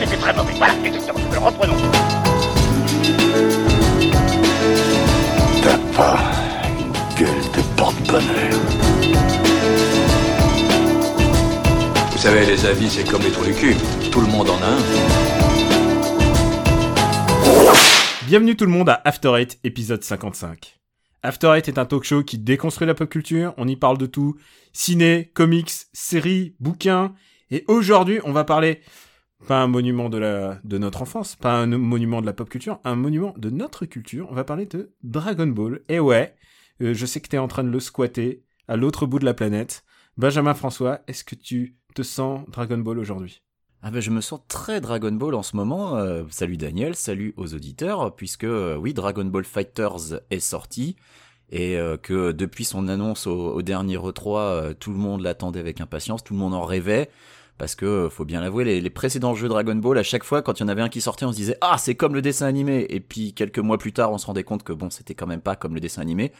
c'était très mauvais. Voilà, exactement. Reprenons. T'as pas une gueule de porte-bonheur. Vous savez, les avis, c'est comme les trous du cul. Tout le monde en a un. Bienvenue tout le monde à After Eight, épisode 55. After Eight est un talk show qui déconstruit la pop culture, on y parle de tout. Ciné, comics, séries, bouquins. Et aujourd'hui, on va parler, pas un monument de, la, de notre enfance, pas un monument de la pop culture, un monument de notre culture. On va parler de Dragon Ball. Et ouais, euh, je sais que t'es en train de le squatter à l'autre bout de la planète. Benjamin François, est-ce que tu te sens Dragon Ball aujourd'hui? Ah ben je me sens très Dragon Ball en ce moment. Euh, salut Daniel, salut aux auditeurs, puisque euh, oui, Dragon Ball Fighters est sorti et que depuis son annonce au, dernier E3, tout le monde l'attendait avec impatience, tout le monde en rêvait. Parce que faut bien l'avouer, les, les, précédents jeux Dragon Ball, à chaque fois, quand il y en avait un qui sortait, on se disait ah c'est comme le dessin animé. Et puis quelques mois plus tard, on se rendait compte que bon c'était quand même pas comme le dessin animé.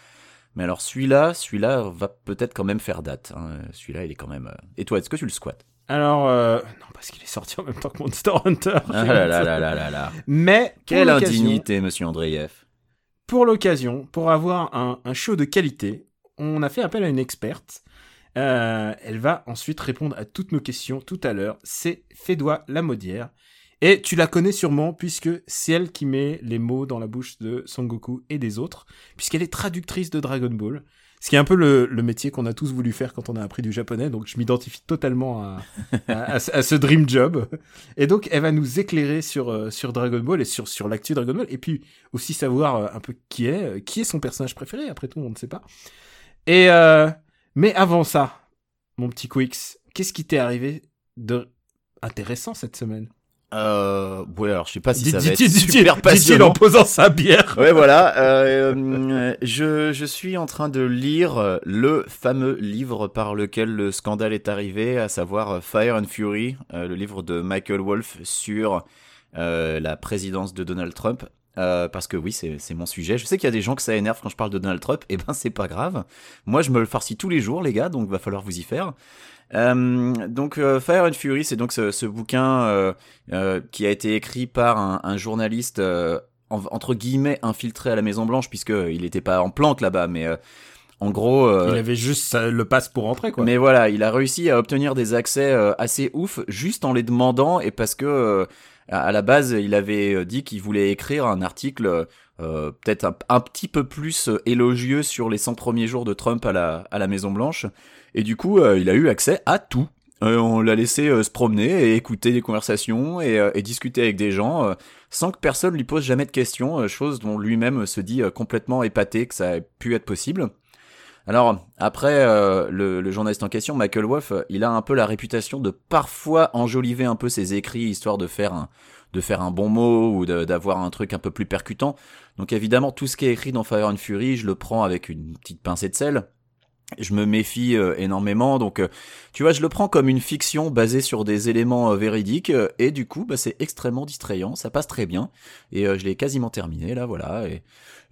Mais alors celui-là, celui-là va peut-être quand même faire date. Hein. Celui-là, il est quand même. Et toi, est-ce que tu le squattes? Alors, euh, non, parce qu'il est sorti en même temps que Monster Hunter. Ah là là là là là là. Mais. Quelle indignité, monsieur Andreev. Pour l'occasion, pour avoir un, un, show de qualité, on a fait appel à une experte. Euh, elle va ensuite répondre à toutes nos questions tout à l'heure. C'est Fédois Lamodière. Et tu la connais sûrement puisque c'est elle qui met les mots dans la bouche de Son Goku et des autres, puisqu'elle est traductrice de Dragon Ball. Ce qui est un peu le, métier qu'on a tous voulu faire quand on a appris du japonais, donc je m'identifie totalement à, ce dream job. Et donc elle va nous éclairer sur, euh, sur Dragon Ball et sur, sur l'actu Dragon Ball, et puis aussi savoir euh, un peu qui est, qui est son personnage préféré, après tout on ne sait pas. Et mais avant ça, mon petit Quix, qu'est-ce qui t'est arrivé de intéressant cette semaine? Euh, ouais, alors je sais pas si ça va être super passionnant. en posant sa bière. Ouais, voilà. Euh, je, je suis en train de lire le fameux livre par lequel le scandale est arrivé, à savoir Fire and Fury, euh, le livre de Michael Wolff sur euh, la présidence de Donald Trump. Euh, parce que oui, c'est mon sujet. Je sais qu'il y a des gens que ça énerve quand je parle de Donald Trump. Eh ben, c'est pas grave. Moi, je me le farcis tous les jours, les gars, donc va falloir vous y faire. Euh, donc euh, Fire and Fury, c'est donc ce, ce bouquin euh, euh, qui a été écrit par un, un journaliste entre guillemets infiltré à la Maison Blanche puisque il n'était pas en planque là-bas, mais en gros, il avait juste le passe pour entrer quoi. Mais voilà, il a réussi à obtenir des accès assez ouf juste en les demandant et parce que à la base, il avait dit qu'il voulait écrire un article euh, peut-être un, petit peu plus élogieux sur les 100 premiers jours de Trump à la, à la Maison Blanche. Et du coup, euh, il a eu accès à tout. Euh, on l'a laissé euh, se promener et écouter des conversations et, et discuter avec des gens sans que personne lui pose jamais de questions, chose dont lui-même se dit complètement épaté que ça ait pu être possible. Alors après, le, le, journaliste en question, Michael Wolff, il a un peu la réputation de parfois enjoliver un peu ses écrits histoire de faire un, de faire un bon mot ou d'avoir un truc un peu plus percutant. Donc évidemment, tout ce qui est écrit dans Fire and Fury, je le prends avec une petite pincée de sel je me méfie euh, énormément donc euh, tu vois je le prends comme une fiction basée sur des éléments euh, véridiques et du coup bah, c'est extrêmement distrayant ça passe très bien et je l'ai quasiment terminé là voilà et,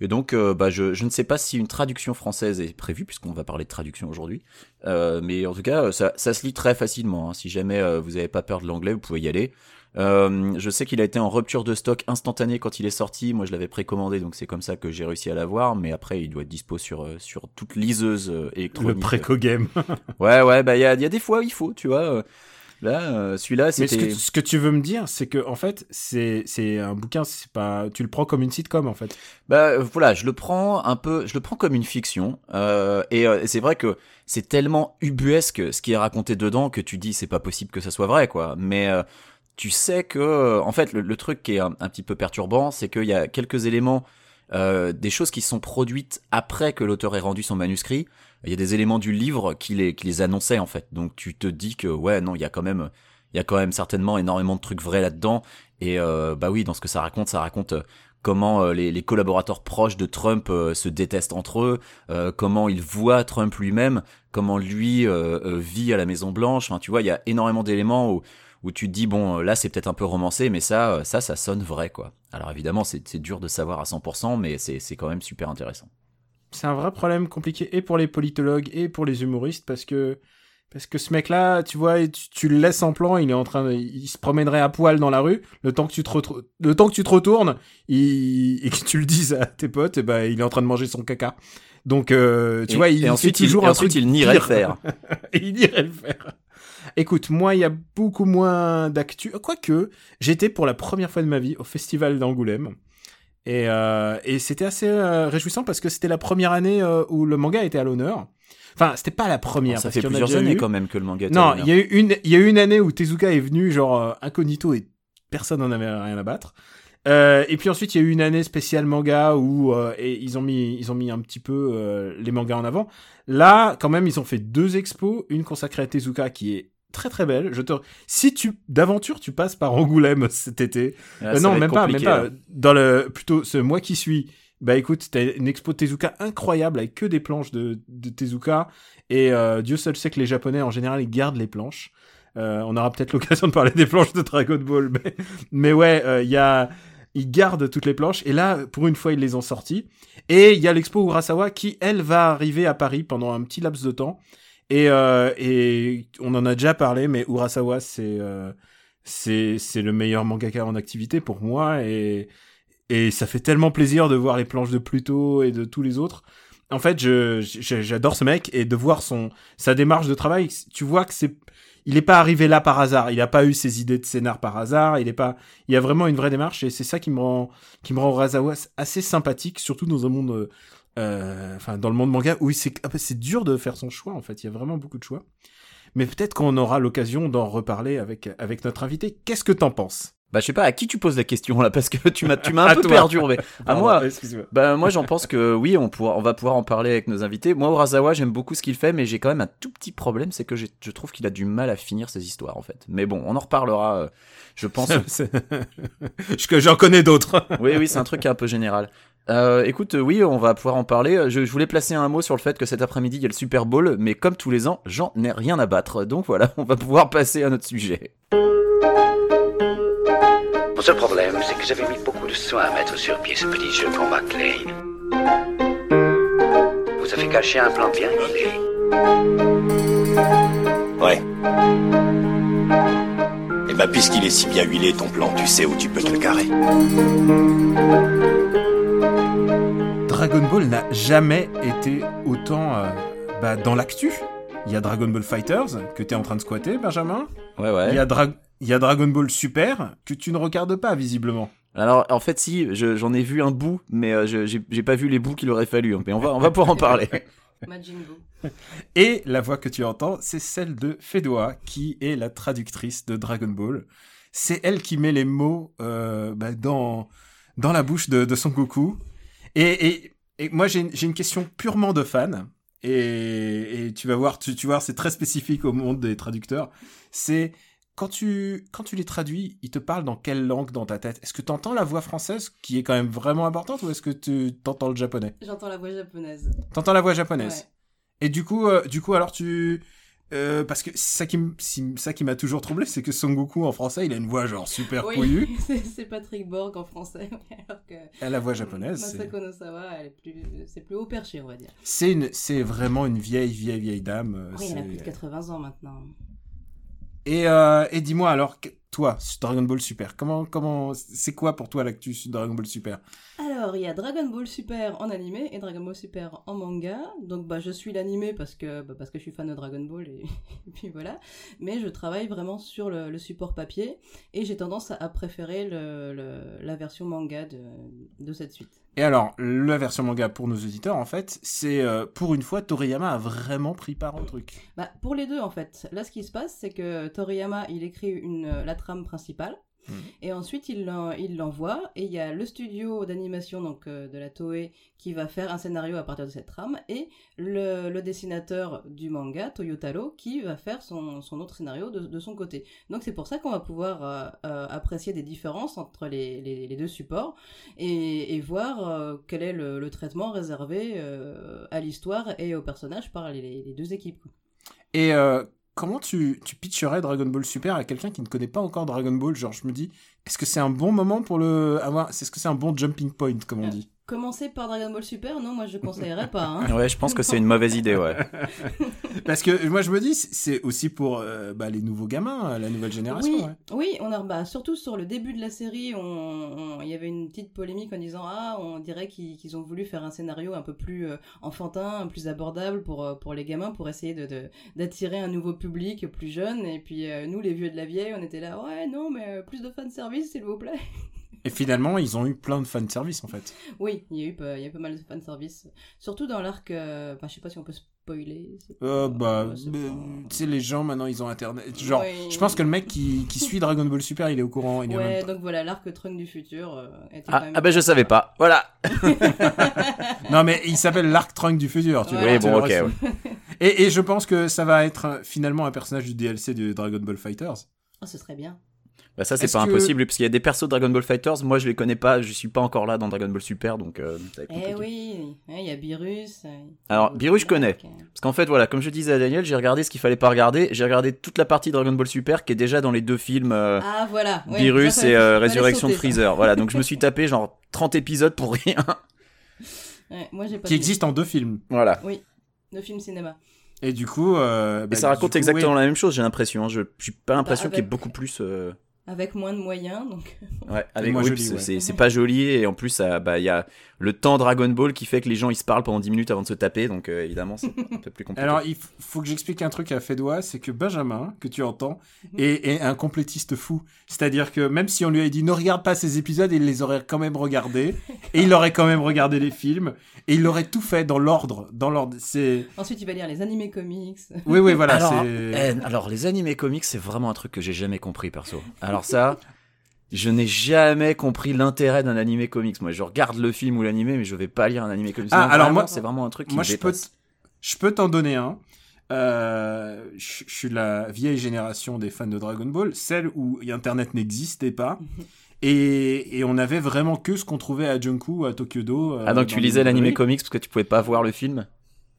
donc bah je, je ne sais pas si une traduction française est prévue puisqu'on va parler de traduction aujourd'hui mais en tout cas ça, ça se lit très facilement hein. si jamais vous n'avez pas peur de l'anglais vous pouvez y aller euh, je sais qu'il a été en rupture de stock instantanée quand il est sorti. Moi, je l'avais précommandé, donc c'est comme ça que j'ai réussi à l'avoir. Mais après, il doit être dispo sur euh, sur toute liseuse euh, électronique. Le préco game. ouais, ouais, bah il y a, y a des fois il faut, tu vois. Là, celui-là, c'était. Mais ce que, ce que, tu veux me dire, c'est que en fait, c'est c'est un bouquin, c'est pas, tu le prends comme une sitcom en fait. Bah voilà, je le prends un peu, je le prends comme une fiction. Euh, et c'est vrai que c'est tellement ubuesque ce qui est raconté dedans que tu dis c'est pas possible que ça soit vrai quoi. Mais tu sais que, en fait, le, truc qui est un, petit peu perturbant, c'est qu'il y a quelques éléments, euh, des choses qui sont produites après que l'auteur ait rendu son manuscrit. Il y a des éléments du livre qui les, qui les annonçaient en fait. Donc tu te dis que ouais, non, il y a quand même, il y a quand même certainement énormément de trucs vrais là-dedans. Et euh, bah oui, dans ce que ça raconte, ça raconte euh, comment euh, les, les, collaborateurs proches de Trump se détestent entre eux, comment ils voient Trump lui-même, comment lui vit à la Maison Blanche. Enfin, tu vois, il y a énormément d'éléments où où tu te dis bon là c'est peut-être un peu romancé mais ça euh, ça ça sonne vrai quoi. Alors évidemment c'est dur de savoir à 100% mais c'est quand même super intéressant. C'est un vrai problème compliqué et pour les politologues et pour les humoristes parce que Parce que ce mec-là, tu vois, tu, tu, le laisses en plan, il est en train de, il se promènerait à poil dans la rue, le temps que tu te, le temps que tu te retournes, il, et que tu le dises à tes potes, et ben, il est en train de manger son caca. Donc, euh, tu et, vois, il et ensuite, toujours il, un ensuite, truc il nierait le faire. et il irait le faire. Écoute, moi, il y a beaucoup moins d'actu. Quoique, j'étais pour la première fois de ma vie au festival d'Angoulême. Et, euh, et c'était assez euh, réjouissant parce que c'était la première année euh, où le manga était à l'honneur. Enfin, c'était pas la première. ça parce fait plusieurs années eu. quand même que le manga à Non, l'honneur. il y a eu une, il y a eu une année où Tezuka est venu genre incognito et personne n'en avait rien à battre. Et puis ensuite, il y a eu une année spéciale manga où et ils ont mis, ils ont mis un petit peu les mangas en avant. Là, quand même, ils ont fait deux expos, une consacrée à Tezuka qui est très très belle. Je te, si tu d'aventure tu passes par Angoulême cet été, Ah, euh, non même pas, même pas. là. Dans le plutôt ce mois qui suit, bah écoute, t'as une expo Tezuka incroyable avec que des planches de, de Tezuka et euh, Dieu seul sait que les Japonais en général ils gardent les planches. Euh, on aura peut-être l'occasion de parler des planches de Dragon Ball, mais, mais ouais, il y a ils gardent toutes les planches et là pour une fois ils les ont sorties et il y a l'expo Urasawa qui elle va arriver à Paris pendant un petit laps de temps et euh, et on en a déjà parlé mais Urasawa c'est euh, le meilleur mangaka en activité pour moi et et ça fait tellement plaisir de voir les planches de Pluto et de tous les autres. En fait, je je- j'adore ce mec et de voir son sa démarche de travail, tu vois que c'est il est pas arrivé là par hasard, il a pas eu ses idées de scénar par hasard, il est pas il y a vraiment une vraie démarche et c'est ça qui me rend qui me rend Urasawa assez sympathique surtout dans un monde euh, euh, enfin dans le monde manga où c'est ah bah, c'est dur de faire son choix en fait, il y a vraiment beaucoup de choix. Mais peut-être qu'on aura l'occasion d'en reparler avec avec notre invité. Qu'est-ce que t'en penses? Bah, je sais pas, à qui tu poses la question là? Parce que tu m'as, tu m'as un peu toi. perturbé. À moi. Bah moi j'en pense que oui, on, pourra, on va pouvoir en parler avec nos invités. Moi Urasawa, j'aime beaucoup ce qu'il fait, mais j'ai quand même un tout petit problème, c'est que je trouve qu'il a du mal à finir ses histoires en fait. Mais bon, on en reparlera, euh, je pense. J'en connais d'autres. oui, oui, c'est un truc un peu général. Euh, écoute, euh, oui, on va pouvoir en parler. Je, je voulais placer un mot sur le fait que cet après-midi il y a le Super Bowl, mais comme tous les ans, j'en ai rien à battre. Donc voilà, on va pouvoir passer à notre sujet. Mon seul problème, c'est que j'avais mis beaucoup de soin à mettre sur pied ce petit jeu pour McLean. Vous avez caché un plan bien huilé. Ouais. Et bah, puisqu'il est si bien huilé, ton plan, tu sais où tu peux te le carrer. Dragon Ball n'a jamais été autant euh, bah, dans l'actu. Il y a Dragon Ball Fighters que tu es en train de squatter, Benjamin. Ouais, ouais. Il y, a Dra- il y a Dragon Ball Super que tu ne regardes pas, visiblement. Alors, en fait, si, je- j'en ai vu un bout, mais euh, je- j'ai pas vu les bouts qu'il aurait fallu. hein. Mais on va, on va pouvoir en parler. Et la voix que tu entends, c'est celle de Fedwa, qui est la traductrice de Dragon Ball. C'est elle qui met les mots euh, bah, dans, dans la bouche de, de Son Goku. Et, et, et moi, j'ai une- question purement de fan. Et, et tu vas voir, tu, tu voir, c'est très spécifique au monde des traducteurs. C'est quand tu, quand tu les traduis, ils te parlent dans quelle langue dans ta tête? Est-ce que tu entends la voix française, qui est quand même vraiment importante, ou est-ce que tu t'entends le japonais? J'entends la voix japonaise. T'entends la voix japonaise Ouais. et du coup, euh, du coup, alors tu, euh, parce que ça qui, ça qui m'a toujours troublé, c'est que Son Goku en français, il a une voix genre super couillue. Oui, c'est- c'est Patrick Borg en français, alors que Et la voix japonaise, c'est- Masako Nosawa, elle est plus, c'est plus haut perché, on va dire. c'est une, c'est vraiment une vieille, vieille, vieille dame. euh, Oui, elle a plus de 80 ans maintenant. Et, euh, et dis-moi alors, toi, Dragon Ball Super, comment, comment, c'est quoi pour toi l'actu Dragon Ball Super? Alors, il y a Dragon Ball Super en animé et Dragon Ball Super en manga. Donc, bah, je suis l'animé parce que, bah, parce que je suis fan de Dragon Ball et, et puis voilà. Mais je travaille vraiment sur le, le support papier et j'ai tendance à, à préférer le, le- la version manga de, de cette suite. Et alors, la version manga pour nos auditeurs, en fait, c'est euh, pour une fois, Toriyama a vraiment pris part au truc. Bah, pour les deux, en fait. Là, ce qui se passe, c'est que Toriyama, il écrit une, la trame principale. Mhm. Et ensuite, il l'en- il l'envoie. Et il y a le studio d'animation donc euh, de la Toei qui va faire un scénario à partir de cette trame. Et le, dessinateur du manga, Toyotaro, qui va faire son, autre scénario de, son côté. Donc c'est pour ça qu'on va pouvoir euh, euh, apprécier des différences entre les, deux supports et, voir quel est le, traitement réservé à l'histoire et aux personnages par les, les deux équipes. Et comment tu, tu pitcherais Dragon Ball Super à quelqu'un qui ne connaît pas encore Dragon Ball? Genre, je me dis, est-ce que c'est un bon moment pour le avoir Est-ce que c'est un bon jumping point, comme on dit? Commencer par Dragon Ball Super, non, moi je conseillerais pas. Hein. Ouais, je pense que c'est une mauvaise idée, ouais. Parce que moi je me dis, c'est aussi pour euh, bah, les nouveaux gamins, la nouvelle génération. Oui, ouais. oui, on a bah, surtout sur le début de la série, on- on- il y avait une petite polémique en disant ah, on dirait qu'ils ont voulu faire un scénario un peu plus euh, enfantin, plus abordable pour euh, pour les gamins, pour essayer de de- d'attirer un nouveau public plus jeune. Et puis euh, nous, les vieux de la vieille, on était là ouais non mais euh, plus de fanservice s'il vous plaît. Et finalement, ils ont eu plein de fanservice en fait. Oui, il y a eu pas, il y a pas mal de fanservice, surtout dans l'arc. euh, Enfin, je sais pas si on peut spoiler. Euh, pas- bah, bah, pas- tu sais, les gens maintenant ils ont internet. Genre, Oui. je pense que le mec qui, qui suit Dragon Ball Super, il est au courant. Il Ouais, donc voilà, l'arc Trunk du futur euh, était Ah, quand même- ah ben je savais pas. Voilà. Non, mais il s'appelle l'Arc Trunk du futur. Tu Ouais. vois, Oui, bon, ok. ouais. Et, et je pense que ça va être euh, finalement un personnage du DLC de Dragon Ball Fighters. Ah, ce serait bien. Bah ça c'est pas que- impossible parce qu'il y a des persos de Dragon Ball Fighters, moi je les connais pas, je suis pas encore là dans Dragon Ball Super donc euh, Eh oui, ouais, il y a Beerus. euh, Alors, Beerus, je connais. Parce qu'en fait voilà, comme je disais à Daniel, j'ai regardé ce qu'il fallait pas regarder, j'ai regardé toute la partie Dragon Ball Super qui est déjà dans les deux films euh, Ah voilà. ouais, Beerus ça, et euh, Résurrection de. Freezer. Voilà, donc je me suis tapé genre 30 épisodes pour rien. Ouais, moi j'ai pas Qui existe en deux films. voilà. de film cinéma. Et du coup. euh, Et bah, ça raconte coup, exactement oui. la même chose, j'ai l'impression. hein. Je j'ai pas l'impression Bah, qu'il y ait beaucoup plus. Avec moins de moyens, donc. Ouais, avec moins oui, joli, c'est- ouais. c'est c'est pas joli et en plus bah il y a le temps Dragon Ball qui fait que les gens ils se parlent pendant 10 minutes avant de se taper donc euh, évidemment c'est un peu plus compliqué. Alors, il faut que j'explique un truc à Fédois, c'est que Benjamin, que tu entends, est, est un complétiste fou. C'est-à-dire que même si on lui avait dit ne regarde pas ces épisodes, il les aurait quand même regardés, et il aurait quand même regardé les films, et il aurait tout fait dans l'ordre. Dans l'ordre. C'est. Ensuite, il va lire les animés comics. Oui, oui, voilà. alors, eh, alors les animés comics c'est vraiment un truc que j'ai jamais compris perso. Alors ça je n'ai jamais compris l'intérêt d'un animé comics. Moi, je regarde le film ou l'animé, mais je vais pas lire un animé comics. Ah, Non, alors moi- c'est vraiment un truc qui Moi, me je peux, dépasse. je peux t'en donner un. Euh, je je suis de la vieille génération des fans de Dragon Ball, celle où Internet n'existait pas. Et, et on avait vraiment que ce qu'on trouvait à Junku, à Tokyo Do. euh, Ah donc tu lisais l'animé comics parce que tu pouvais pas voir le film?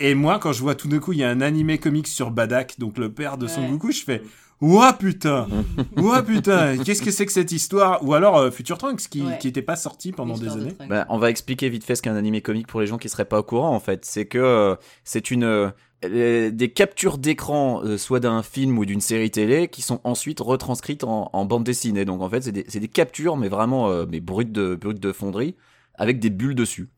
Et moi, quand je vois tout d'un coup, il y a un animé comics sur Badak, donc le père de Son Ouais. Goku, je fais Ouah putain Ouah putain Qu'est-ce que c'est que cette histoire? Ou alors euh, Future Trunks, qui Ouais. qui était pas sorti pendant des de années. Bah, on va expliquer vite fait ce qu'est un animé comique pour les gens qui seraient pas au courant en fait. C'est que euh, c'est une euh, des captures d'écran euh, soit d'un film ou d'une série télé qui sont ensuite retranscrites en, en bande dessinée. Donc en fait c'est des, captures mais vraiment euh, mais brutes de brutes de fonderie avec des bulles dessus.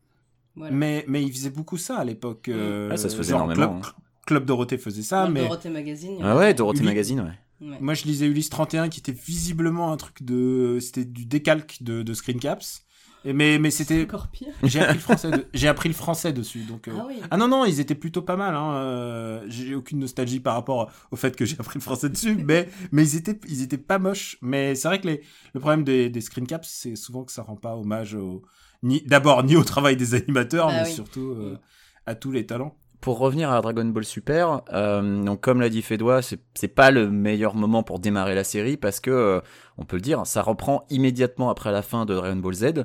Voilà. Mais, mais il faisait beaucoup ça à l'époque. euh, Ouais, ça se faisait énormément, Club, Club Dorothée faisait ça, mais Dorothée Magazine. Ah ouais, Dorothée Magazine ouais. Ouais. moi je lisais Ulysse 31 qui était visiblement un truc de. C'était du décalque de, de Screen Caps. Et mais mais c'était. encore pire. J'ai appris le français. de- J'ai appris le français dessus, donc. euh, Ah oui. Ah non, non, ils étaient plutôt pas mal. Hein. euh, J'ai aucune nostalgie par rapport au fait que j'ai appris le français dessus, mais, mais ils, étaient, ils étaient pas moches. Mais c'est vrai que les, le problème des, des screen caps, c'est souvent que ça rend pas hommage au, ni, d'abord ni au travail des animateurs, Bah mais oui. surtout euh, Mm. à tous les talents. Pour revenir à Dragon Ball Super, euh, donc comme l'a dit Fédois, c'est pas le meilleur moment pour démarrer la série parce que euh, on peut le dire, ça reprend immédiatement après la fin de Dragon Ball Z.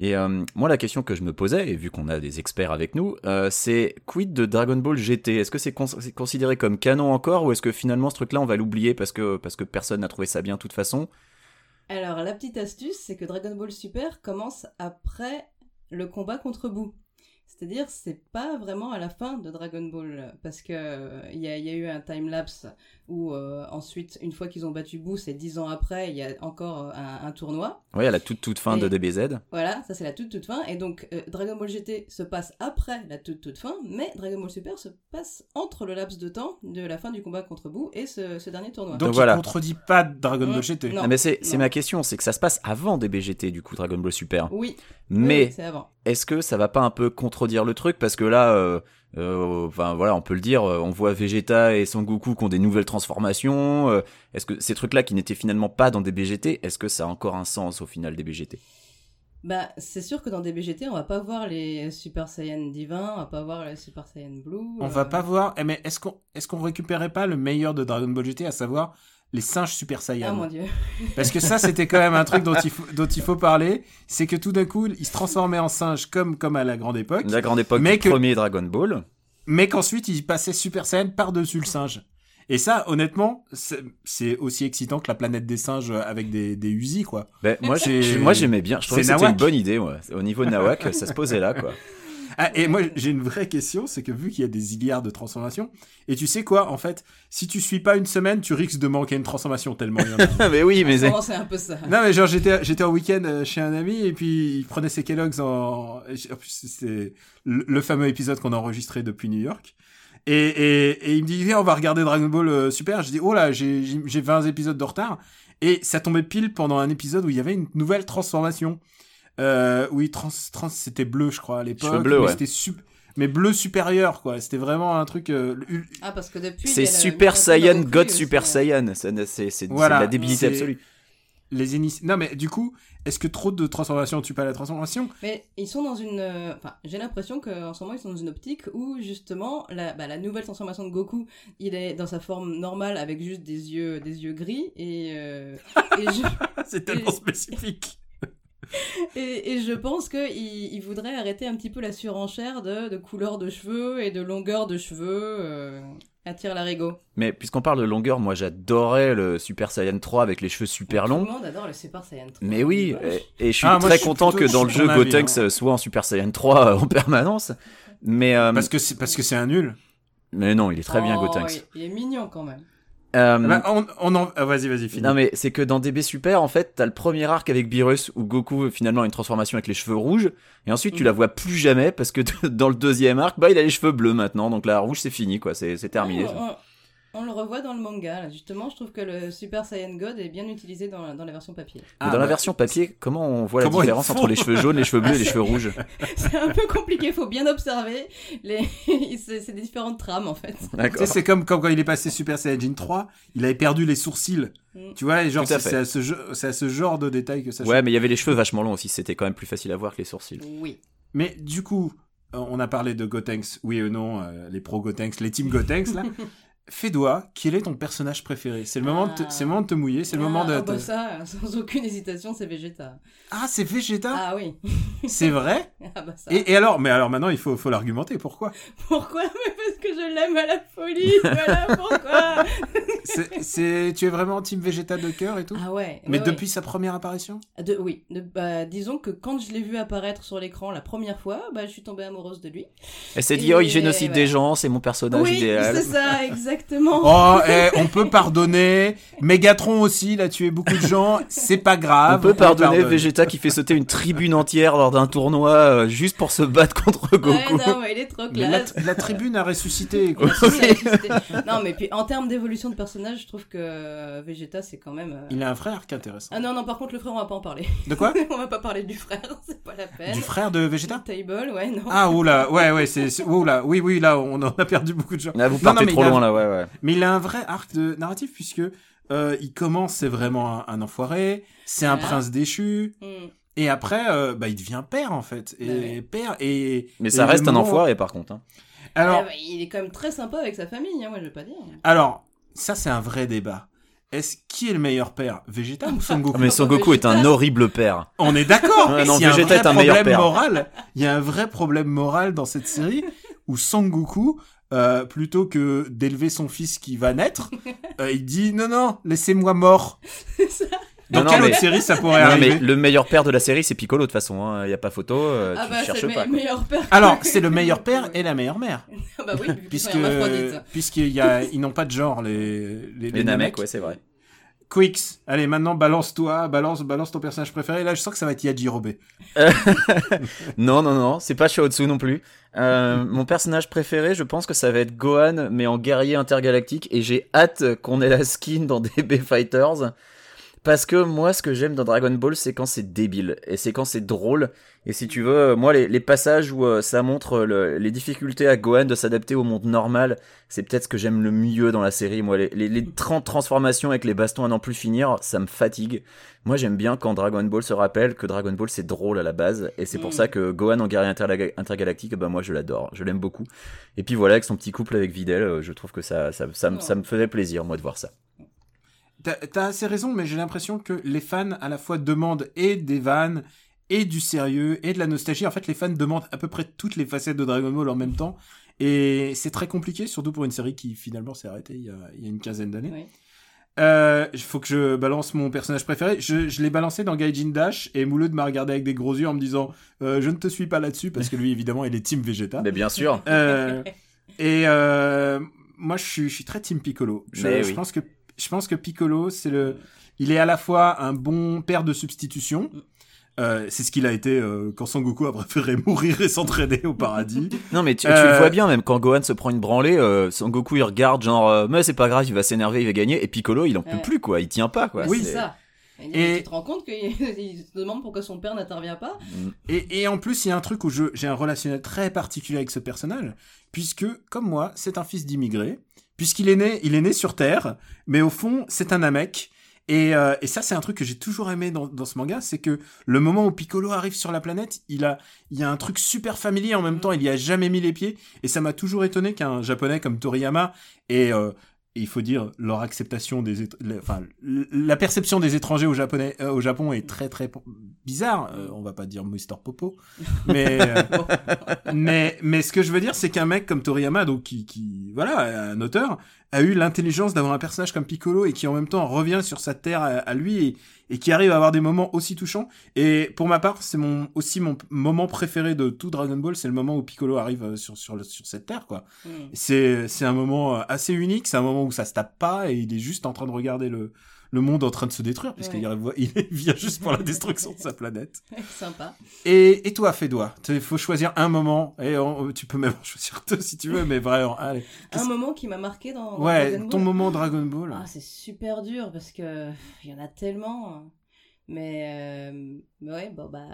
Et euh, moi, la question que je me posais, et vu qu'on a des experts avec nous, c'est quid de Dragon Ball GT Est-ce que c'est considéré comme canon encore, ou est-ce que finalement ce truc-là on va l'oublier parce que parce que personne n'a trouvé ça bien de toute façon? Alors, la petite astuce, c'est que Dragon Ball Super commence après le combat contre Boo. C'est-à-dire, c'est pas vraiment à la fin de Dragon Ball, parce que euh, il y, a, il y a eu un time-lapse où euh, ensuite, une fois qu'ils ont battu Boo, c'est dix ans après, il y a encore euh, un, un tournoi. Oui, à la toute toute fin Et- de DBZ. Voilà, ça c'est la toute toute fin. Et donc, euh, Dragon Ball GT se passe après la toute toute fin, mais Dragon Ball Super se passe entre le laps de temps de la fin du combat contre Boo et ce, ce dernier tournoi. Donc, Donc voilà. il contredit pas Dragon Ball GT. non. Ah, mais c'est ma question, c'est que ça se passe avant DBGT du coup Dragon Ball Super. Oui, Mais oui, c'est avant. est-ce que ça va pas un peu contredire le truc parce que là euh, euh, enfin voilà on peut le dire euh, on voit Vegeta et Sangoku qui ont des nouvelles transformations euh, est-ce que ces trucs là qui n'étaient finalement pas dans des BGT est-ce que ça a encore un sens au final des BGT Bah, c'est sûr que dans des BGT, on va pas voir les Super Saiyan divins, on va pas voir les Super Saiyan Blue. On euh, va pas voir. Eh, mais est-ce qu'on est qu'on récupérait pas le meilleur de Dragon Ball GT, à savoir les singes Super Saiyan Ah mon dieu. Parce que ça, c'était quand même un truc dont il faut, dont il faut parler. C'est que tout d'un coup, ils se transformaient en singes comme, comme à la grande époque. la grande époque Mais du que- premier Dragon Ball Mais qu'ensuite, ils passaient Super Saiyan par-dessus le singe. Et ça, honnêtement, c'est aussi excitant que la planète des singes avec des, des Uzi, quoi. Ben, moi, j'aimais bien. Je trouvais que c'est c'était une bonne idée, ouais. Au niveau de Nawak, ça se posait là, quoi. Ah, et moi, j'ai une vraie question, c'est que vu qu'il y a des milliards de transformations, et tu sais quoi, en fait, si tu suis pas une semaine, tu risques de manquer une transformation tellement il y en a. mais oui, mais c'est- c'est un peu ça? Non, mais genre, j'étais, j'étais en week-end euh, chez un ami, et puis il prenait ses Kellogg's en, en plus, c'était le, fameux épisode qu'on a enregistré depuis New York. Et, et, et il me dit, viens, on va regarder Dragon Ball euh, Super. Je dis, oh là, j'ai, j'ai j'ai 20 épisodes de retard. Et ça tombait pile pendant un épisode où il y avait une nouvelle transformation. Euh, oui, trans, trans, c'était bleu, je crois, à l'époque. Mais ouais. C'était sup- mais bleu supérieur, quoi. C'était vraiment un truc. euh, Ah, parce que depuis. c'est Super Saiyan Goku God aussi, Super hein. Saiyan. C'est c'est- c'est Voilà, de la débilité absolue. les inici... Non, mais du coup, est-ce que trop de transformations tue pas la transformation? Mais ils sont dans une. euh, Enfin, j'ai l'impression qu'en ce moment, ils sont dans une optique où, justement, la, bah, la nouvelle transformation de Goku, il est dans sa forme normale avec juste des yeux, des yeux gris. Et, euh, et, je, C'est tellement Et- spécifique. et, et je pense qu'il il voudrait arrêter un petit peu la surenchère de, de couleur de cheveux et de longueur de cheveux. Euh, attire l'arigot. Mais puisqu'on parle de longueur, moi j'adorais le Super Saiyan 3 avec les cheveux super Tout longs. le monde adore le Super Saiyan 3. Mais oui, et, et je suis Ah, moi, très je suis content que dans le jeu Gotenks hein. soit en Super Saiyan 3 euh, en permanence. Mais, euh, Parce que c'est parce que c'est un nul. mais non, il est très bien Oh, Gotenks. Il, il est mignon quand même. Euh, Bah, on, on en... ah, vas-y, vas-y, finis. Non mais c'est que dans DB Super en fait t'as le premier arc avec Beerus où Goku finalement a une transformation avec les cheveux rouges et ensuite tu Mhm. la vois plus jamais parce que dans le deuxième arc bah il a les cheveux bleus maintenant donc la rouge c'est fini quoi c'est c'est terminé. On, ça. on- on le revoit dans le manga. là. Justement, je trouve que le Super Saiyan God est bien utilisé dans, la- dans la version papier. Mais Ah, dans la bah, version papier comment on voit la Comment ils différence entre les cheveux jaunes les cheveux bleus et les cheveux rouges C'est un peu compliqué, faut bien observer. Les... c'est des différentes trames en fait. Tu sais, D'accord. c'est comme, comme quand il est passé Super Saiyajin 3, il avait perdu les sourcils. Mm. Tu vois, et genre, c'est à, ce à genre de détail que ça Ouais mais il y avait les cheveux vachement longs aussi c'était quand même plus facile à voir que les sourcils. Oui. Mais du coup, euh, on a parlé de Gotenks, oui ou non, euh, les pro Gotenks, les team Gotenks, là. Fais-toi, quel est ton personnage préféré C'est le, moment de te- Ah. c'est le moment de te mouiller, c'est le Ah, moment de... ah bah ça, sans aucune hésitation, c'est Vegeta. Ah, c'est Vegeta? Ah oui. C'est vrai? Ah bah ça. et, et alors Mais alors maintenant, il faut, faut l'argumenter, pourquoi? Pourquoi? Mais parce que je l'aime à la folie. voilà pourquoi? C'est- Tu es vraiment team Vegeta de cœur et tout? Ah ouais. Mais ouais, depuis sa première apparition? De- oui. De- bah, disons que quand je l'ai vu apparaître sur l'écran la première fois, bah, je suis tombée amoureuse de lui. Elle s'est dit oh il génocide ouais. des gens c'est mon personnage oui, idéal. c'est ça, exactement. Oh, eh, on peut pardonner. Megatron aussi, il a tué beaucoup de gens. C'est pas grave. on peut pardonner pardonne. Vegeta qui fait sauter une tribune entière lors d'un tournoi euh, juste pour se battre contre Goku. Ouais, non, mais il est trop la, classe. la tribune a ressuscité. Quoi. Non, mais puis en termes d'évolution de personnage, je trouve que euh, Vegeta, c'est quand même. euh, Il a un frère qui est intéressant. Ah non, non, par contre, le frère, on va pas en parler. De quoi on va pas parler du frère, c'est pas la peine. Du frère de Vegeta Table, ouais, non. Ah, oula, ouais, ouais, c'est. Oula, oui, oui, là, on en a perdu beaucoup de gens. Là, vous Non, partez non, trop a- loin là, ouais, ouais. Mais il a un vrai arc de narratif, puisque euh, il commence, c'est vraiment un, un enfoiré, c'est un Voilà. prince déchu, Hmm. et après, euh, bah, il devient père, en fait. Et Bah ouais. père, et. Mais ça reste un enfoiré par contre. hein. Alors, Ah bah, il est quand même très sympa avec sa famille, hein, moi je vais pas dire. alors, ça, c'est un vrai débat. Est-ce qui est le meilleur père Vegeta ou Son Goku? Ah, mais Son Goku est un Vegeta, horrible père. On est d'accord. Ouais, non, S'il y a un Vegeta vrai est un meilleur problème père. moral. Il y a un vrai problème moral dans cette série où Sangoku, euh, plutôt que d'élever son fils qui va naître, euh, il dit non non, laissez-moi mort. Ça. Dans Non, non, quelle mais- autre série ça pourrait Non, arriver mais le meilleur père de la série, c'est Piccolo de toute façon. Il y a pas photo. euh, Ah tu bah cherches le pas. meilleur père. Alors c'est le meilleur père et la meilleure mère, Ah bah oui, puisque sont hermaphrodites. puisqu'il y a ils n'ont pas de genre les les, Les Namek, ouais, c'est vrai. Quicks, allez maintenant balance-toi, balance balance ton personnage préféré. Là je sens que ça va être Yajirobe. Non, non, non, c'est pas Shiotsu non plus. Euh, mon personnage préféré, je pense que ça va être Gohan, mais en guerrier intergalactique, et j'ai hâte qu'on ait la skin dans DB Fighters. Parce que moi, ce que j'aime dans Dragon Ball, c'est quand c'est débile, et c'est quand c'est drôle. Et si tu veux, moi, les, les passages où euh, ça montre le- les difficultés à Gohan de s'adapter au monde normal, c'est peut-être ce que j'aime le mieux dans la série. Moi, les, les, les 30 transformations avec les bastons à n'en plus finir, ça me fatigue. Moi, j'aime bien quand Dragon Ball se rappelle que Dragon Ball c'est drôle à la base, et c'est pour Mm. ça que Gohan en guerrier interga- intergalactique, bah moi je l'adore, je l'aime beaucoup. Et puis voilà, avec son petit couple avec Videl, euh, je trouve que ça, ça, ça, me- ça me faisait plaisir moi de voir ça. T'as assez raison, mais j'ai l'impression que les fans à la fois demandent et des vannes, et du sérieux, et de la nostalgie. En fait, les fans demandent à peu près toutes les facettes de Dragon Ball en même temps. Et c'est très compliqué, surtout pour une série qui finalement s'est arrêtée il y a, il y a une quinzaine d'années. Oui. Euh, il faut que je balance mon personnage préféré. Je, je l'ai balancé dans Gaijin Dash et Mouloud m'a regardé avec des gros yeux en me disant euh, Je ne te suis pas là-dessus parce que lui, évidemment, il est Team Vegeta. Mais bien sûr. Euh, et euh, moi, je suis, je suis très Team Piccolo. Je, Mais je oui. pense que je pense que Piccolo, c'est le, il est à la fois un bon père de substitution. Euh, c'est ce qu'il a été euh, quand Sangoku a préféré mourir et s'entraîner au paradis. Non mais tu, tu Euh, le vois bien même quand Gohan se prend une branlée, euh, Sangoku il regarde genre euh, mais c'est pas grave, il va s'énerver, il va gagner et Piccolo il en peut plus quoi, il tient pas quoi. Oui. c'est ça. Et, Et- tu te rends compte qu'il il se demande pourquoi son père n'intervient pas Et, et en plus, il y a un truc où je- j'ai un relationnel très particulier avec ce personnage, puisque, comme moi, c'est un fils d'immigré, puisqu'il est né, il est né sur Terre, mais au fond, c'est un Namek. Et, euh, et ça, c'est un truc que j'ai toujours aimé dans, dans ce manga, c'est que le moment où Piccolo arrive sur la planète, il a, il y a un truc super familier en même temps, il y a jamais mis les pieds, et ça m'a toujours étonné qu'un japonais comme Toriyama ait, euh, et il faut dire leur acceptation des la- enfin la perception des étrangers au japonais euh, au Japon est très très bizarre. Euh, on va pas dire Mister Popo. Mais euh, mais mais ce que je veux dire c'est qu'un mec comme Toriyama donc qui qui voilà un auteur a eu l'intelligence d'avoir un personnage comme Piccolo et qui en même temps revient sur sa terre à, à lui et, et qui arrive à avoir des moments aussi touchants et pour ma part c'est mon aussi mon moment préféré de tout Dragon Ball c'est le moment où Piccolo arrive euh, sur sur le- sur cette terre quoi Hmm. c'est c'est un moment euh, assez unique, c'est un moment où ça se tape pas et il est juste en train de regarder le le monde en train de se détruire puisqu'il Ouais. il vient juste pour la destruction de sa planète. Sympa. Et, et toi, Fédois, il faut choisir un moment et on- tu peux même en choisir deux si tu veux, mais vraiment, allez. Un moment qui m'a marqué dans, Ouais, Dragon ton Ball. moment Dragon Ball. Ah, c'est super dur parce que il y en a tellement. Mais, euh, mais ouais, bon bah,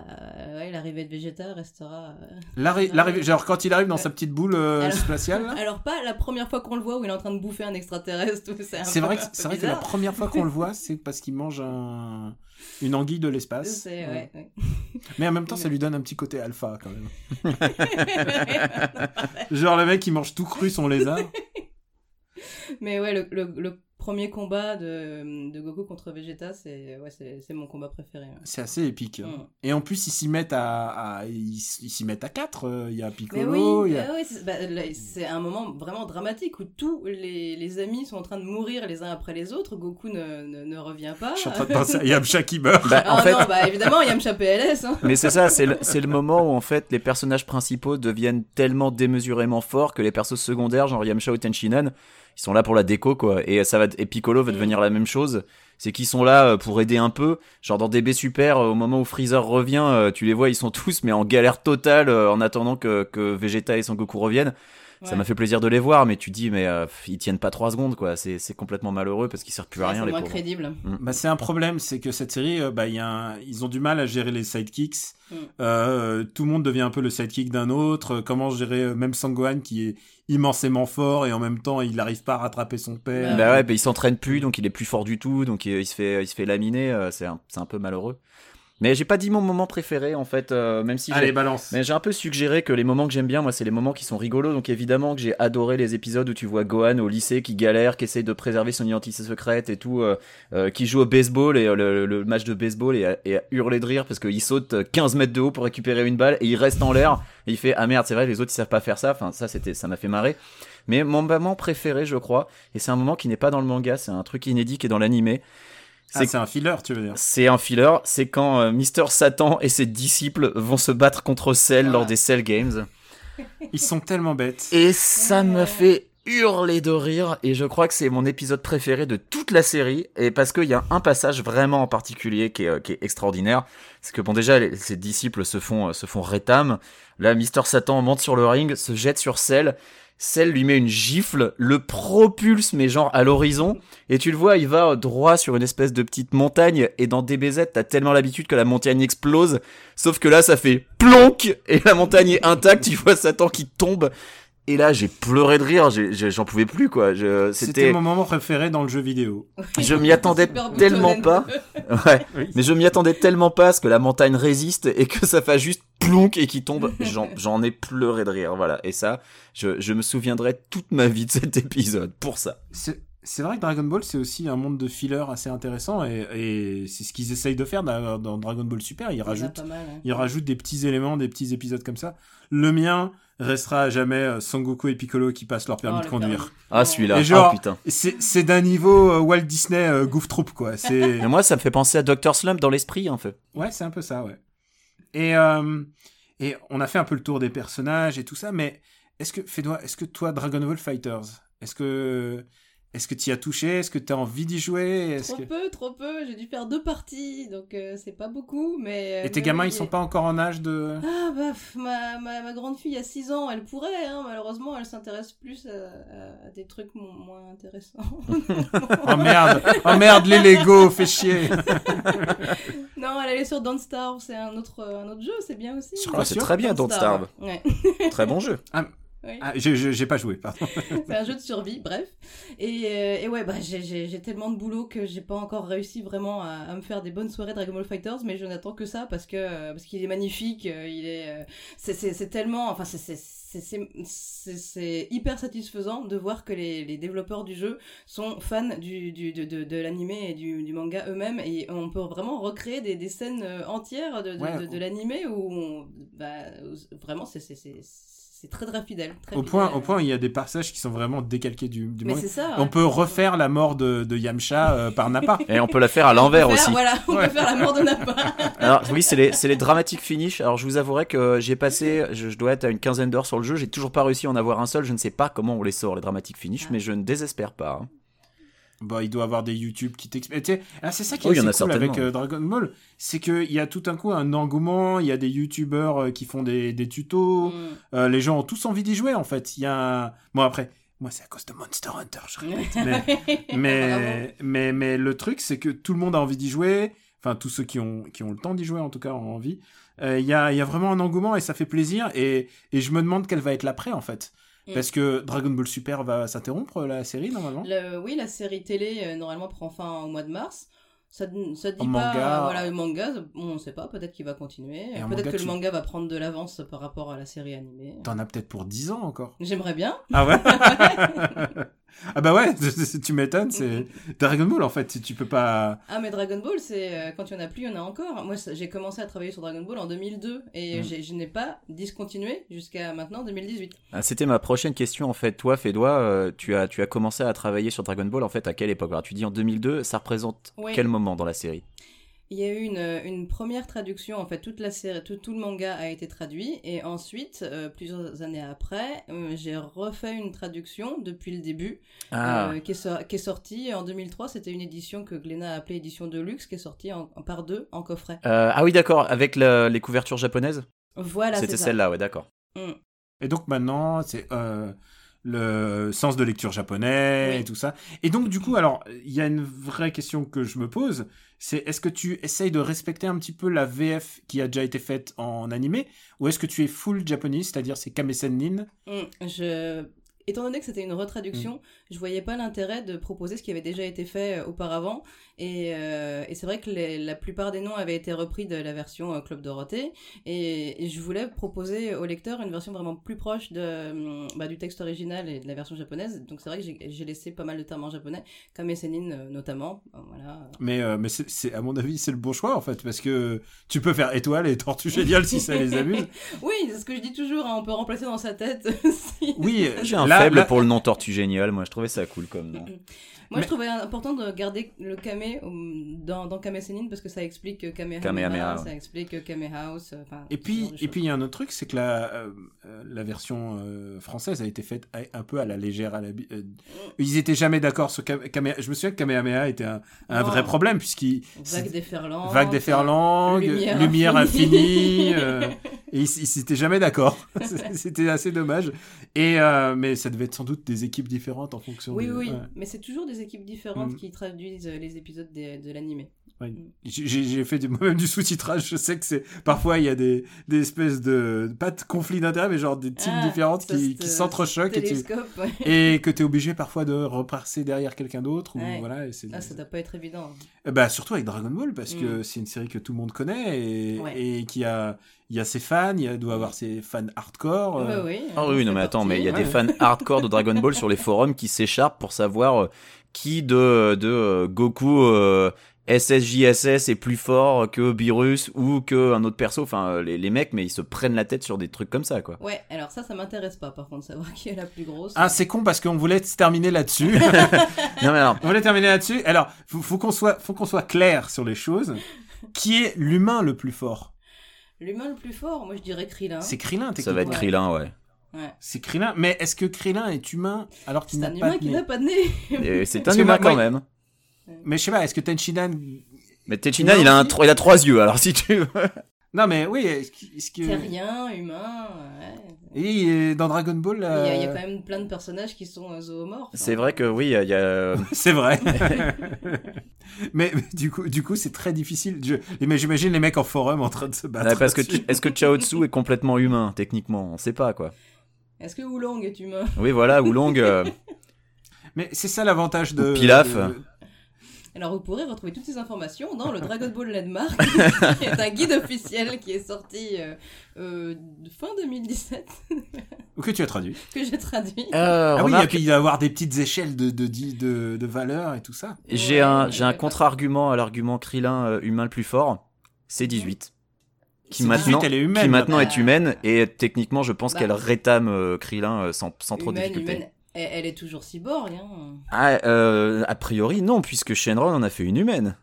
ouais, l'arrivée de Vegeta restera. euh, L'arri- L'arrivée, genre quand il arrive dans sa petite boule euh, Alors- spatiale. Alors pas la première fois qu'on le voit où il est en train de bouffer un extraterrestre. C'est vrai, que, c'est vrai que la première fois qu'on le voit, c'est parce qu'il mange un, une anguille de l'espace. Ouais. ouais. Mais en même temps, ça lui donne un petit côté alpha quand même. Genre le mec, il mange tout cru son lézard. Mais ouais, le, le, le premier combat de, de Goku contre Vegeta, c'est ouais, c'est mon combat préféré. ouais. C'est assez épique. Mm. Et en plus, ils s'y mettent à, à- ils s'y mettent à quatre. euh, Il y a Mais Piccolo, oui, il y a... oui, c'est bah, c'est un moment vraiment dramatique où tous les, les amis sont en train de mourir les uns après les autres. Goku ne, ne, ne revient pas. Je suis en train de penser à Yamcha qui meurt. Bah, en Ah fait, non, bah évidemment, Yamcha PLS. Hein. Mais c'est ça, c'est le, c'est le moment où en fait les personnages principaux deviennent tellement démesurément forts que les persos secondaires, genre Yamcha ou Tenchinan, ils sont là pour la déco quoi. Et ça va, et Piccolo va Mm. devenir la même chose. C'est qu'ils sont là euh, pour aider un peu. Genre dans DB Super, euh, au moment où Freezer revient, euh, tu les vois, ils sont tous mais en galère totale en attendant que, que Vegeta et Son Goku reviennent. Ça m'a fait plaisir de les voir, mais tu dis mais euh, ils tiennent pas trois secondes quoi. C'est c'est complètement malheureux parce qu'ils servent plus à rien c'est les moins pauvres. crédible. Bah, c'est un problème, c'est que cette série, euh, bah, il y a un- ils ont du mal à gérer les sidekicks. Mm. Euh, tout le monde devient un peu le sidekick d'un autre. Euh, Comment gérer même Sangohan qui est immensément fort et en même temps il n'arrive pas à rattraper son père. Bah ouais, bah il s'entraîne plus, donc il est plus fort du tout, donc il, il se fait, il se fait laminer. euh, c'est un, c'est un peu malheureux. Mais j'ai pas dit mon moment préféré en fait, euh, même si j'ai- Allez, balance. mais j'ai un peu suggéré que les moments que j'aime bien, moi, c'est les moments qui sont rigolos. Donc évidemment que j'ai adoré les épisodes où tu vois Gohan au lycée qui galère, qui essaye de préserver son identité secrète et tout, euh, euh, qui joue au baseball et euh, le, le match de baseball et, à- et à hurler de rire parce qu'il saute 15 mètres de haut pour récupérer une balle et il reste en l'air et il fait ah merde c'est vrai les autres ils savent pas faire ça. Enfin ça c'était ça m'a fait marrer. Mais mon moment préféré je crois et c'est un moment qui n'est pas dans le manga, c'est un truc inédit qui est dans l'animé. Ah, c'est un filler, tu veux dire. C'est un filler, c'est quand euh, Mister Satan et ses disciples vont se battre contre Cell lors des Cell Games. Ils sont tellement bêtes. Et ça me fait hurler de rire. Et je crois que c'est mon épisode préféré de toute la série. Et parce qu'il y a un passage vraiment en particulier qui est, euh, qui est extraordinaire. C'est que bon déjà les, ses disciples se font euh, se font rétam. Là Mister Satan monte sur le ring se jette sur Cell Cell lui met une gifle le propulse mais genre à l'horizon. Et tu le vois il va droit sur une espèce de petite montagne. Et dans DBZ t'as tellement l'habitude que la montagne explose. Sauf que là ça fait plonk et la montagne est intacte. Tu vois Satan qui tombe et là, j'ai pleuré de rire, j'en pouvais plus, quoi. Je- C'était mon moment préféré dans le jeu vidéo. je m'y attendais tellement pas. Ouais. Oui. Mais je m'y attendais tellement pas à ce que la montagne résiste et que ça fasse juste plonk et qui tombe. J'en, j'en ai pleuré de rire, voilà. Et ça, je, je me souviendrai toute ma vie de cet épisode pour ça. C'est- vrai que Dragon Ball, c'est aussi un monde de filler assez intéressant et, et c'est ce qu'ils essayent de faire dans, dans Dragon Ball Super. Ils Il rajoutent, mal, hein. ils rajoutent des petits éléments, des petits épisodes comme ça. Le mien restera à jamais euh, Sangoku et Piccolo qui passent leur permis Oh, de conduire. permis. Ah, celui-là. Et genre- Ah, putain. C'est d'un niveau euh, Walt Disney euh, Goof Troop, quoi. Moi, ça me fait penser à Dr. Slump dans l'esprit, en fait. Ouais, c'est un peu ça, ouais. Et, euh, et on a fait un peu le tour des personnages et tout ça, mais est-ce que, Fédois, est-ce que toi, Dragon Ball Fighters, est-ce que, est-ce que tu y as touché? Est-ce que tu as envie d'y jouer? Trop que... peu, trop peu. J'ai dû faire deux parties, donc euh, c'est pas beaucoup, mais. euh, Et tes mais gamins, oui, ils sont et- pas encore en âge de. Ah bah pff, ma, ma, ma grande fille a 6 ans, elle pourrait, hein, malheureusement elle s'intéresse plus à, à- à des trucs mo- moins intéressants. Oh merde Oh merde, les Lego, fais chier non, elle est sur Don't Starve, c'est un autre, un autre jeu, c'est bien aussi. Sur Ah, quoi, c'est très bien, Don't Starve. Ouais, Très bon jeu. Oui. ah, j'ai- pas joué, pardon. c'est un jeu de survie, bref. Et, euh, et ouais, bah, j'ai- tellement de boulot que j'ai pas encore réussi vraiment à, à me faire des bonnes soirées Dragon Ball Fighters, mais je n'attends que ça parce que euh, parce qu'il est magnifique, euh, il est, c'est- tellement, enfin c'est c'est hyper satisfaisant de voir que les, les développeurs du jeu sont fans du, du de, de, de l'animé et du, du manga eux-mêmes et on peut vraiment recréer des, des scènes entières de, de, Ouais, de, de l'animé où on- bah, vraiment c'est c'est très très fidèle. Très Au point, au point, où il y a des passages qui sont vraiment décalqués du, du Mais manga. c'est ça. On ouais. peut refaire la mort de, de Yamcha euh, par Nappa. Et on peut la faire à l'envers aussi. Voilà, on Ouais. peut faire la mort de Nappa. Alors oui, c'est les, c'est les dramatic finish. Alors je vous avouerai que j'ai passé, je, je dois être à une quinzaine d'heures sur le jeu. J'ai toujours pas réussi à en avoir un seul. Je ne sais pas comment on les sort les dramatic finish, Ah. mais je ne désespère pas. hein. Bah, il doit avoir des YouTube qui t'expliquent. Ah, c'est ça qui Oh, est y en a cool avec euh, Dragon Ball, c'est qu'il y a tout un coup un engouement, il y a des YouTubeurs euh, qui font des, des tutos, Mm. euh, les gens ont tous envie d'y jouer en fait. Il y a un... Bon après, moi c'est à cause de Monster Hunter, je répète. mais, mais, mais, mais le truc c'est que tout le monde a envie d'y jouer, enfin tous ceux qui ont, qui ont le temps d'y jouer en tout cas ont envie. Euh, Il y, a, il y a vraiment un engouement et ça fait plaisir et, et je me demande quelle va être l'après en fait. Mm. Parce que Dragon Ball Super va s'interrompre la série normalement. Le- oui, la série télé euh, normalement prend fin au mois de mars. Ça, ça dit En pas. manga. voilà, le manga, on ne sait pas. Peut-être qu'il va continuer. Peut-être que tu- le manga va prendre de l'avance par rapport à la série animée. T'en as peut-être pour 10 ans encore. J'aimerais bien. Ah ouais Ah bah ouais, tu m'étonnes, c'est Dragon Ball en fait, si tu peux pas... Ah, mais Dragon Ball, c'est euh, quand il y en a plus, il y en a encore. Moi, j'ai commencé à travailler sur Dragon Ball en 2002 et Mm. j'ai- je n'ai pas discontinué jusqu'à maintenant 2018. Ah, C'était ma prochaine question en fait. Toi, Fédois, euh, tu as tu as commencé à travailler sur Dragon Ball en fait à quelle époque? Alors tu dis en 2002. Ça représente Oui. quel moment dans la série? Il y a eu une, une première traduction, en fait, toute la série, tout, tout le manga a été traduit, et ensuite, euh, plusieurs années après, euh, j'ai refait une traduction depuis le début, Ah, euh, qui, est, qui est sortie en 2003. C'était une édition que Glénat a appelée édition de luxe, qui est sortie en, en par deux en coffret. Euh, ah oui, d'accord. Avec les couvertures japonaises? Voilà, C'était celle-là, ouais, d'accord. Mm. Et donc maintenant, c'est euh, le sens de lecture japonais Oui. et tout ça. Et donc du coup, alors, il y a une vraie question que je me pose, c'est est-ce que tu essayes de respecter un petit peu la VF qui a déjà été faite en animé, ou est-ce que tu es full japonais, c'est-à-dire c'est Kamesen Nin Mm. Je... Étant donné que c'était une retraduction, Mm. je voyais pas l'intérêt de proposer ce qui avait déjà été fait euh, auparavant. Et, euh, et c'est vrai que les- la plupart des noms avaient été repris de la version euh, Club Dorothée. Et, et je voulais proposer au lecteur une version vraiment plus proche de, hum, bah, du texte original et de la version japonaise. Donc c'est vrai que j'ai- laissé pas mal de termes en japonais, comme Essenin euh, notamment. Voilà. Mais, euh, mais c'est, à mon avis, c'est le bon choix en fait, parce que tu peux faire étoile et tortue géniale si ça les amuse. Oui, c'est ce que je dis toujours, hein, on peut remplacer dans sa tête. si- Oui, J'ai un là- faible là- pour le nom Tortue Génial. Moi, je trouvais ça cool comme nom. Moi, Mais- je trouvais important de garder le Kame dans, dans Kame parce que ça explique Kamehameha, Kamehameha, ouais. ça explique Kame House. Et puis, et puis il y a un autre truc, c'est que la, euh, la version euh, française a été faite un peu à la légère. À la, euh, ils étaient jamais d'accord sur Kame- Kame- Je me souviens que Kamehameha était un, un vrai problème puisqu'il Vague déferlante. vague déferlante, lumière lumière, infinie. et ils s'étaient jamais d'accord. C'était assez dommage. Et euh, mais ça devait être sans doute des équipes différentes en fonction. Oui, de- oui, ouais. mais c'est toujours des équipes différentes Mm. qui traduisent les épisodes des- de l'animé. Ouais, J'ai fait du, moi-même du sous-titrage. Je sais que c'est parfois il y a des, des espèces de pas de conflits d'intérêts, mais genre des teams Ah, différentes qui, qui euh, s'entrechoquent et, tu- Télescope, ouais. et que tu es obligé parfois de repasser derrière quelqu'un d'autre. Ou, Ouais. voilà, et Ah, ça doit pas être évident. Bah, surtout avec Dragon Ball, parce que Mm. c'est une série que tout le monde connaît et, Ouais. et qui a, il y a ses fans, il doit avoir ses fans hardcore. euh, Ouais, oui. Ah oui, non mais attends, mais il y a Ouais. des fans hardcore de Dragon Ball sur les forums qui s'écharpent pour savoir euh, qui de, de euh, Goku euh, SSJSS est plus fort que Beerus ou que un autre perso. Enfin, euh, les, les mecs, mais ils se prennent la tête sur des trucs comme ça, quoi. Ouais, alors ça, ça m'intéresse pas, par contre, savoir qui est la plus grosse. Ah, c'est con parce qu'on voulait se terminer là-dessus. Non mais alors, on voulait terminer là-dessus. Alors, faut, faut qu'on soit, faut qu'on soit clair sur les choses. Qui est l'humain le plus fort? L'humain le plus fort, moi je dirais Krillin. C'est Krillin, ça va être Ouais. Krillin, ouais. Ouais. C'est Krillin. Mais est-ce que Krillin est humain alors qu'il C'est n'a un pas humain de qui nez n'a pas de nez. C'est un humain quand même. Mais je sais pas, est-ce que Tenchinan... Mais Techina, Non, il a un, il a trois yeux. Alors si tu veux. Non, mais oui, est-ce que... Terrien, humain, ouais. Et euh, dans Dragon Ball... Il y, a, il y a euh, quand même plein de personnages qui sont euh, zoomorphes. C'est vrai que oui, il y a- a. C'est vrai. mais, mais du coup, du coup, c'est très difficile. Je, mais j'imagine les mecs en forum en train de se battre. Ouais, parce que est-ce que Chaotsu est complètement humain techniquement? On sait pas quoi. Est-ce que Oolong est humain? Oui, voilà, Oolong. euh, Mais c'est ça l'avantage de. Ou Pilaf. de- Alors vous pourrez retrouver toutes ces informations dans le Dragon Ball Landmark, qui est un guide officiel qui est sorti euh, euh, fin 2017, Ou que tu as traduit. que j'ai traduit. euh, ah oui, remarque, et puis il va y avoir des petites échelles de, de, de, de, de valeur et tout ça. J'ai Ouais, un, j'ai un contre-argument à l'argument Krillin euh, humain le plus fort. C'est 18. Qui maintenant, 18, elle est humaine, qui maintenant là. est humaine et techniquement je pense Bah. qu'elle rétame euh, Krillin euh, sans, sans trop de humaine, difficulté. humaine. Elle, est toujours cyborg. Hein. Ah, euh, a priori non, puisque Shenron en a fait une humaine.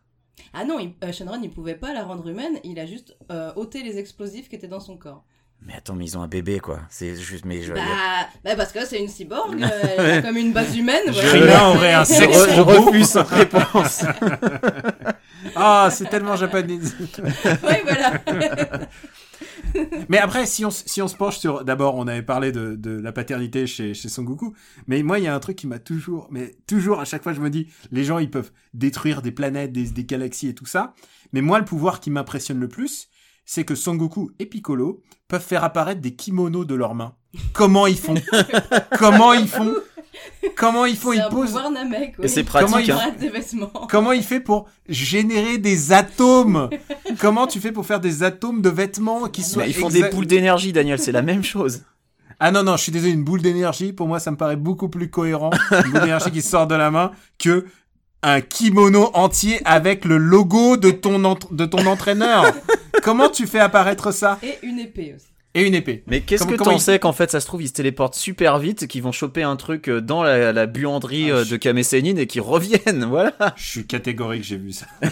Ah non, il, euh, Shenron, il pouvait pas la rendre humaine, il a juste euh, ôté les explosifs qui étaient dans son corps. Mais attends, mais ils ont un bébé quoi. C'est juste, mais je. Bah, bah parce que c'est une cyborg, euh, elle a comme une base humaine. voilà. Krillin aurait un Je, sexe re- je refuse cette réponse. Ah, c'est tellement japonais. Oui, voilà. mais après, si on, si on se penche sur. D'abord, on avait parlé de, de la paternité chez, chez Son Goku. Mais moi, il y a un truc qui m'a toujours. Mais toujours, à chaque fois, je me dis les gens, ils peuvent détruire des planètes, des, des galaxies et tout ça. Mais moi, le pouvoir qui m'impressionne le plus, c'est que Son Goku et Piccolo peuvent faire apparaître des kimonos de leurs mains. Comment ils font? Comment ils font? Comment ils font? Ils un posent. pouvoir Namek. Et c'est pratique, Comment il- hein. Des vêtements. Comment il fait pour générer des atomes? Comment tu fais pour faire des atomes de vêtements qui soient ils font exa- des boules d'énergie, Daniel, c'est la même chose. Ah non non, je suis désolé, une boule d'énergie pour moi ça me paraît beaucoup plus cohérent, une boule d'énergie qui sort de la main que un kimono entier avec le logo de ton entre- de ton entraîneur. Comment tu fais apparaître ça? Et une épée aussi. Et une épée. Mais qu'est-ce Comment- que comment t'en il- sais qu'en fait ça se trouve ils se téléportent super vite, qu'ils vont choper un truc euh, dans la, la buanderie Ah, euh, je- de Kame Sennin et qu'ils reviennent, voilà. Je suis catégorique, j'ai vu ça.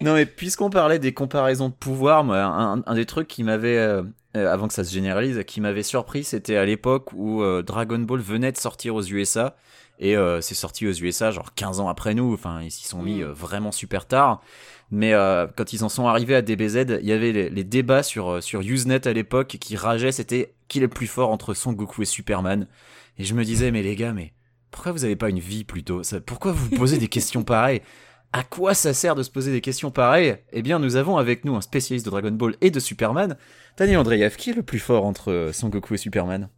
Non mais puisqu'on parlait des comparaisons de pouvoir, moi, un, un des trucs qui m'avait, euh, euh, avant que ça se généralise, qui m'avait surpris, c'était à l'époque où euh, Dragon Ball venait de sortir aux USA. Et euh, c'est sorti aux USA genre 15 ans après nous, enfin ils s'y sont mis Mm. euh, vraiment super tard. Mais euh, quand ils en sont arrivés à DBZ, il y avait les, les débats sur, sur Usenet à l'époque qui rageaient, c'était qui est le plus fort entre Son Goku et Superman. Et je me disais, mais les gars, mais pourquoi vous avez pas une vie plutôt? Pourquoi vous vous posez des questions pareilles? À quoi ça sert de se poser des questions pareilles? Eh bien, nous avons avec nous un spécialiste de Dragon Ball et de Superman, Daniel Andreev. Qui est le plus fort entre Son Goku et Superman?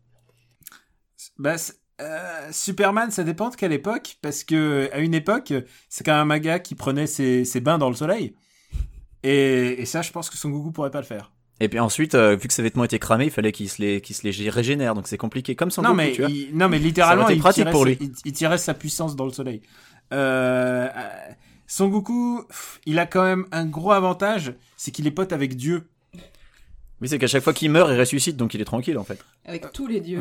Bah, c'est- euh, Superman, ça dépend de quelle époque, parce que à une époque, c'est quand même un manga qui prenait ses, ses bains dans le soleil. Et, et ça, je pense que Son Goku pourrait pas le faire. Et puis ensuite, euh, vu que ses vêtements étaient cramés, il fallait qu'il se les, qu'il se les régénère, donc c'est compliqué. Comme Son non, Goku, mais tu vois. il, non, mais littéralement, il, tirait pour lui. il, il tirait sa puissance dans le soleil. Euh, Son Goku, il a quand même un gros avantage, c'est qu'il est pote avec Dieu. Oui, c'est qu'à chaque fois qu'il meurt, il ressuscite, donc il est tranquille en fait. Avec tous les dieux.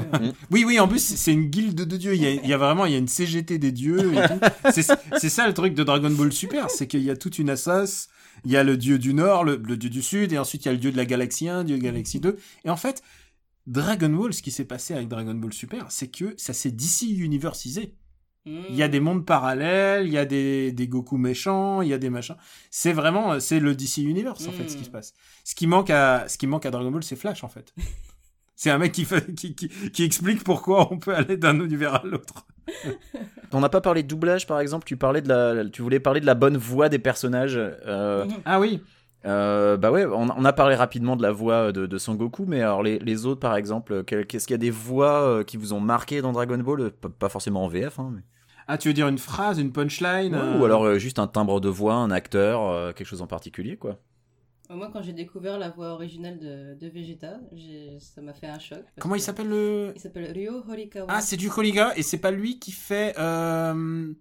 Oui, oui, en plus, c'est une guilde de dieux. Il y a, il y a vraiment, il y a une CGT des dieux et tout. C'est ça le truc de Dragon Ball Super, c'est qu'il y a toute une assoce. Il y a le dieu du Nord, le, le dieu du Sud, et ensuite il y a le dieu de la galaxie 1, dieu de la galaxie 2. Et en fait, Dragon Ball, ce qui s'est passé avec Dragon Ball Super, c'est que ça s'est d'ici universisé. Il y a des mondes parallèles, il y a des, des Goku méchants, il y a des machins. C'est vraiment, euh, c'est le DC Universe, en fait, ce qui Mm. se passe. Ce qui manque à, ce qui manque à Dragon Ball, c'est Flash, en fait. c'est un mec qui, fait, qui, qui, qui explique pourquoi on peut aller d'un univers à l'autre. on n'a pas parlé de doublage par exemple. Tu parlais de la, tu voulais parler de la bonne voix des personnages. Euh, Mhm. Ah oui. euh, bah ouais, on, on a parlé rapidement de la voix de, de Sangoku, mais alors les, les autres par exemple, qu'est-ce qu'il y a des voix qui vous ont marqué dans Dragon Ball? Pas, pas forcément en VF, hein, mais- Ah, tu veux dire une phrase, une punchline Ouais, euh, ou alors euh, juste un timbre de voix, un acteur, euh, quelque chose en particulier quoi. Moi, quand j'ai découvert la voix originale de, de Vegeta, j'ai- ça m'a fait un choc. Comment il s'appelle le Il s'appelle Ryo Horikawa. Ah, c'est du Koliga et c'est pas lui qui fait. euh,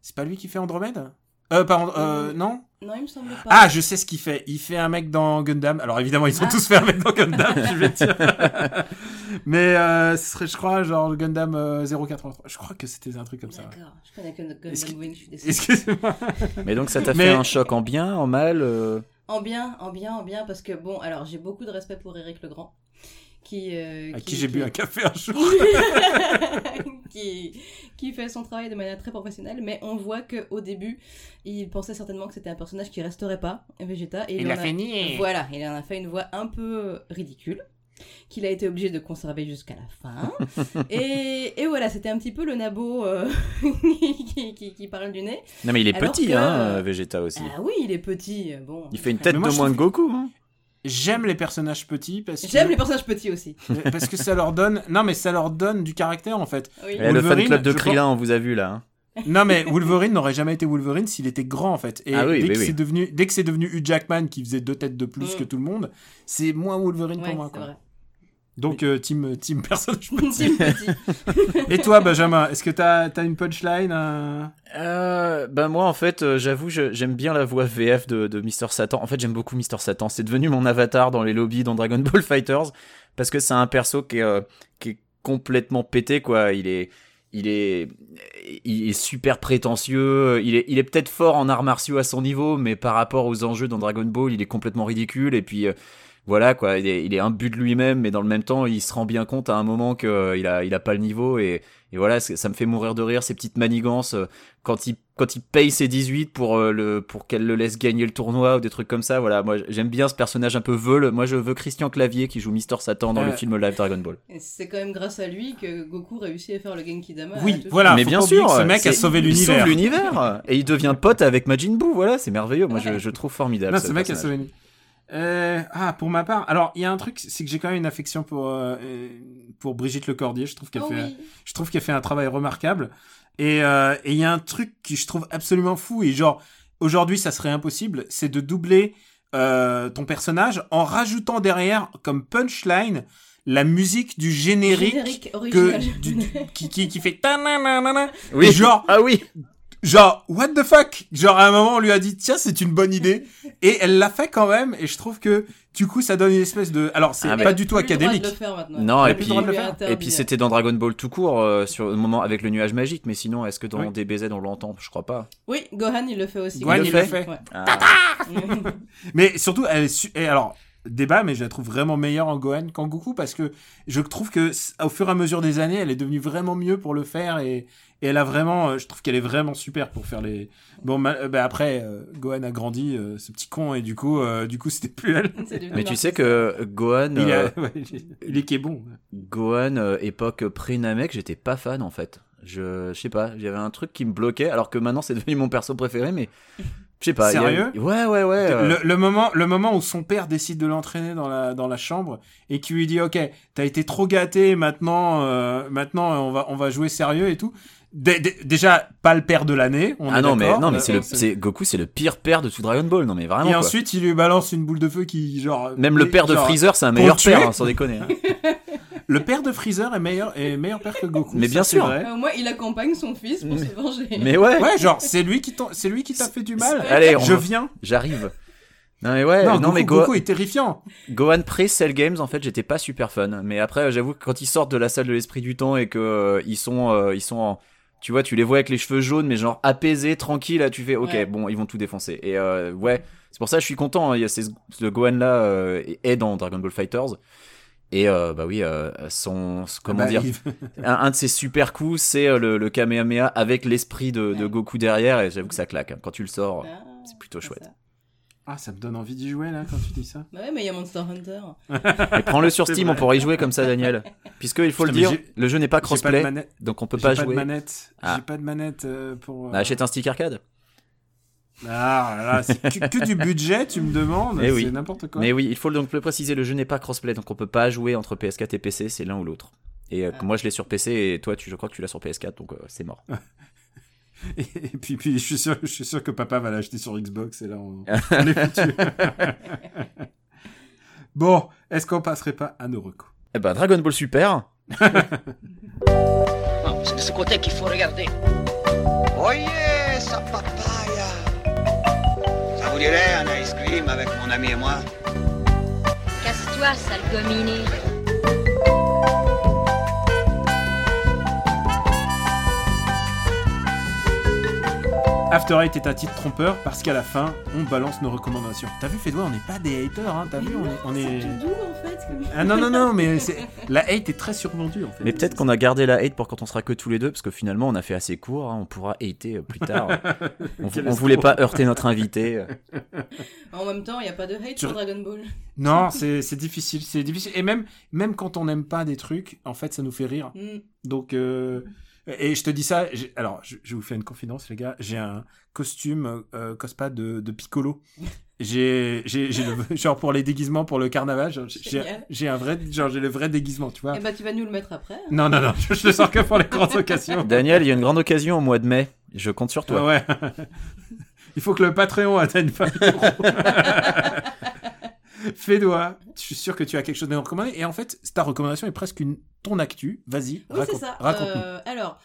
C'est pas lui qui fait Andromède? Euh, pas And- euh, non Non, il me semble pas. Ah, je sais ce qu'il fait. Il fait un mec dans Gundam. Alors évidemment, ils ont Ah. tous fait un mec dans Gundam, je vais te dire. Mais euh, ce serait, je crois, genre le Gundam euh, 083. Je crois que c'était un truc comme ça. D'accord, je connais que Gundam Wing, je suis désolée. Excusez-moi. Mais donc ça t'a Mais- fait un choc en bien, en mal euh, En bien, en bien, en bien, parce que bon, alors j'ai beaucoup de respect pour Eric Legrand, qui. euh, À qui j'ai bu un café un jour. qui, qui fait son travail de manière très professionnelle, mais on voit que au début, il pensait certainement que c'était un personnage qui resterait pas, Vegeta, et Il l'a a- fait nier. Voilà, il en a fait une voix un peu ridicule qu'il a été obligé de conserver jusqu'à la fin. et, et voilà, c'était un petit peu le nabo euh, qui, qui, qui parle du nez. Non mais il est Alors petit, que, hein, euh, Vegeta aussi. Ah oui, il est petit, bon. Il fait une tête moi, de moins que Goku. Hein. J'aime les personnages petits parce que J'aime les personnages petits aussi. parce que ça leur donne non mais ça leur donne du caractère en fait. Oui. Eh, le fan Wolverine, club de Krillin, on vous a vu là. hein. Non mais Wolverine n'aurait jamais été Wolverine s'il était grand en fait. Et Ah oui, dès, oui, que oui. c'est devenu dès que c'est devenu Hugh Jackman qui faisait deux têtes de plus Mm. que tout le monde, c'est moins Wolverine Ouais, pour moi c'est quoi. vrai. Donc euh, team team personnage petit. Et toi Benjamin, est-ce que t'as as une punchline euh Euh, ben moi en fait euh, j'avoue je- j'aime bien la voix VF de, de Mister Satan. En fait j'aime beaucoup Mister Satan. C'est devenu mon avatar dans les lobbies dans Dragon Ball Fighters parce que c'est un perso qui est, euh, qui est complètement pété quoi. Il est il est il est super prétentieux. Il est il est peut-être fort en arts martiaux à son niveau, mais par rapport aux enjeux dans Dragon Ball il est complètement ridicule et puis euh, voilà quoi, il est, il est imbu de lui-même, mais dans le même temps, il se rend bien compte à un moment qu'il il a, il a pas le niveau et, et voilà, ça me fait mourir de rire ces petites manigances euh, quand il, quand il paye ses 18 pour euh, le, pour qu'elle le laisse gagner le tournoi ou des trucs comme ça. Voilà, moi j'aime bien ce personnage un peu veule. Moi je veux Christian Clavier qui joue Mister Satan dans Euh. le film live Dragon Ball. Et c'est quand même grâce à lui que Goku réussit à faire le Genki Dama. Oui, voilà. mais bien sûr, ce mec a sauvé il l'univers. sauve l'univers et il devient pote avec Majin Buu. Voilà, c'est merveilleux. Moi je, je trouve formidable. Non, ce ce mec a sauvé. Euh, ah, pour ma part, alors il y a un truc, c'est que j'ai quand même une affection pour euh, euh, pour Brigitte Lecordier. Je trouve qu'elle Oh fait, oui. je trouve qu'elle fait un travail remarquable. Et euh, et il y a un truc que je trouve absolument fou et genre aujourd'hui ça serait impossible, c'est de doubler euh, ton personnage en rajoutant derrière comme punchline la musique du générique, Générique que original. du- du- qui, qui qui fait ta-na-na-na-na. Oui, Et genre ah oui. Genre what the fuck? Genre à un moment on lui a dit tiens c'est une bonne idée et elle l'a fait quand même et je trouve que du coup ça donne une espèce de alors c'est Ah, pas du tout Plus le droit de académique le faire maintenant. Non, et puis- Et faire. Et puis c'était dans Dragon Ball tout court euh, sur le moment avec le nuage magique, mais sinon est-ce que dans Oui. DBZ on l'entend? Je crois pas. Oui, Gohan il le fait aussi. Gohan, il le il le fait? fait Ouais. Ah. mais surtout elle est su- et alors débat mais je la trouve vraiment meilleure en Gohan qu'en Goku parce que je trouve que au fur et à mesure des années elle est devenue vraiment mieux pour le faire et, et elle a vraiment euh, je trouve qu'elle est vraiment super pour faire les bon ma- euh, bah, après euh, Gohan a grandi euh, ce petit con et du coup euh, du coup c'était plus elle Mais tu sais que Gohan, il, a- ouais, il est qui est bon Gohan euh, époque pré-Namek, j'étais pas fan en fait. Je, je sais pas, j'avais un truc qui me bloquait, alors que maintenant c'est devenu mon perso préféré, mais je sais pas. a- Sérieux? Ouais, ouais, ouais. euh, Le, le moment, le moment où son père décide de l'entraîner dans la, dans la chambre et qui lui dit ok t'as été trop gâté maintenant euh, maintenant on va on va jouer sérieux et tout Dé- dé- déjà pas le père de l'année Ah est non, mais non, mais c'est le, Goku, c'est le pire père de tout Dragon Ball. Non, mais vraiment. et quoi. ensuite il lui balance une boule de feu qui genre Même le père de genre, Freezer, c'est un meilleur père, hein, sans déconner. hein. le père de Freezer est meilleur est meilleur père que Goku Mais bien sûr. vrai. Euh, Au moins il accompagne son fils pour Mais- se venger. Mais ouais, ouais genre c'est lui qui t'en- c'est lui qui t'a fait du mal Allez, on je viens j'arrive. Non, mais ouais, non, non, Goku, mais Go- Goku est terrifiant Gohan pré-Cell Games, en fait, j'étais pas super fan. Mais après, j'avoue que quand ils sortent de la salle de l'esprit du temps et que euh, ils sont, euh, ils sont en, tu vois, tu les vois avec les cheveux jaunes, mais genre apaisés, tranquilles, là, tu fais, ok, Ouais. bon, ils vont tout défoncer. Et euh, ouais, c'est pour ça que je suis content. hein. Il y a ces, ce Gohan là euh, est dans Dragon Ball Fighters. Et euh, bah oui, son, comment Bah, dire, un, un de ses super coups, c'est le, le Kamehameha avec l'esprit de. Goku derrière. Et j'avoue que ça claque. hein. Quand tu le sors, Ah, c'est plutôt chouette. ça. Ah, ça me donne envie d'y jouer là quand tu dis ça. Bah ouais, mais il y a Monster Hunter. Et prends-le sur Steam, vrai. on pourra y jouer comme ça, Daniel. Puisque il faut le Putain, dire, le jeu n'est pas pas crossplay, donc on peut J'ai pas pas de jouer. manette. Ah. J'ai pas de manette euh, pour. euh, Bah, achète un stick arcade. Ah là là, c'est que, que du budget, tu me demandes. Eh c'est oui. n'importe quoi. Mais oui, il faut donc le préciser, le jeu n'est pas crossplay, donc on peut pas jouer entre PS4 et PC, c'est l'un ou l'autre. Et euh, Ah. moi je l'ai sur PC et toi tu, je crois que tu l'as sur PS4, donc euh, c'est mort. Et, et puis, puis je suis sûr, je suis sûr que papa va l'acheter sur Xbox et là on, on est foutu. bon, est-ce qu'on passerait pas à nos recos? Eh ben Dragon Ball Super, Non, c'est de ce côté qu'il faut regarder. Oye, esa papaya. Ça vous dirait un ice cream avec mon ami et moi? Casse-toi, sale gominé. After Eight est un titre trompeur parce qu'à la fin, on balance nos recommandations. T'as vu, Fédois, on n'est pas des haters, hein. T'as vu, on est, on doux en fait. Ah non non non, mais c'est la hate est très survendue en fait. mais peut-être qu'on a gardé la hate pour quand on sera que tous les deux, parce que finalement on a fait assez court, hein, on pourra hater euh, plus tard. on, on voulait pas heurter notre invité. En même temps, il n'y a pas de hate Tu- sur Dragon Ball. Non, c'est c'est difficile, c'est difficile. Et même même quand on n'aime pas des trucs, en fait, ça nous fait rire. Hmm. Donc, euh, et je te dis ça, alors je, vous faire une confidence, les gars. J'ai un costume euh, cosplay de, de Piccolo. J'ai, j'ai, j'ai le, genre pour les déguisements pour le carnaval, genre, j'ai, un vrai, genre j'ai le vrai déguisement, tu vois. Et bah tu vas nous le mettre après. hein. Non, non, non, je, je le sors que pour les grandes occasions. Daniel, il y a une grande occasion au mois de mai, je compte sur toi. Ouais. Il faut que le Patreon atteigne 20 000 euros. Fais-toi. Je suis sûr que tu as quelque chose à nous recommander. Et en fait, ta recommandation est presque une ton actu. Vas-y, Oui, c'est raconte, ça. raconte-nous. Euh, alors,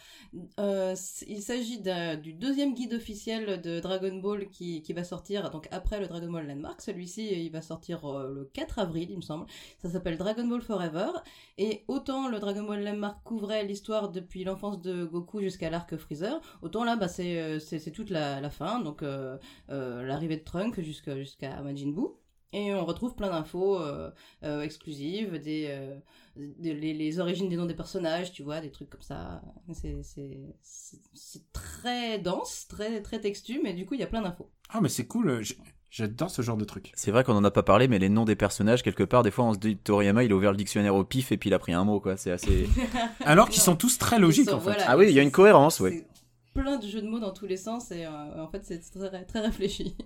euh, il s'agit du deuxième guide officiel de Dragon Ball qui, qui va sortir donc après le Dragon Ball Landmark. Celui-ci, il va sortir euh, le 4 avril, il me semble. Ça s'appelle Dragon Ball Forever. Et autant le Dragon Ball Landmark couvrait l'histoire depuis l'enfance de Goku jusqu'à l'arc Freezer, autant là, bah, c'est euh, toute la, la fin, donc euh, euh, l'arrivée de Trunk jusqu'à jusqu'à Majin Buu. Et on retrouve plein d'infos euh, euh, exclusives, des, euh, des- les, les origines des noms des personnages, tu vois, des trucs comme ça. C'est- C'est c'est- c'est très dense, très, très textu, mais du coup, il y a plein d'infos. Ah, mais c'est cool. J'adore ce genre de truc. C'est vrai qu'on en a pas parlé, mais les noms des personnages, quelque part, des fois on se dit Toriyama il a ouvert le dictionnaire au pif et puis il a pris un mot, quoi. C'est assez. Alors qu'ils sont tous très logiques, sont- en fait. voilà, Ah oui, il y a une cohérence, ouais. Plein de jeux de mots dans tous les sens, et euh, en fait, c'est très, très réfléchi.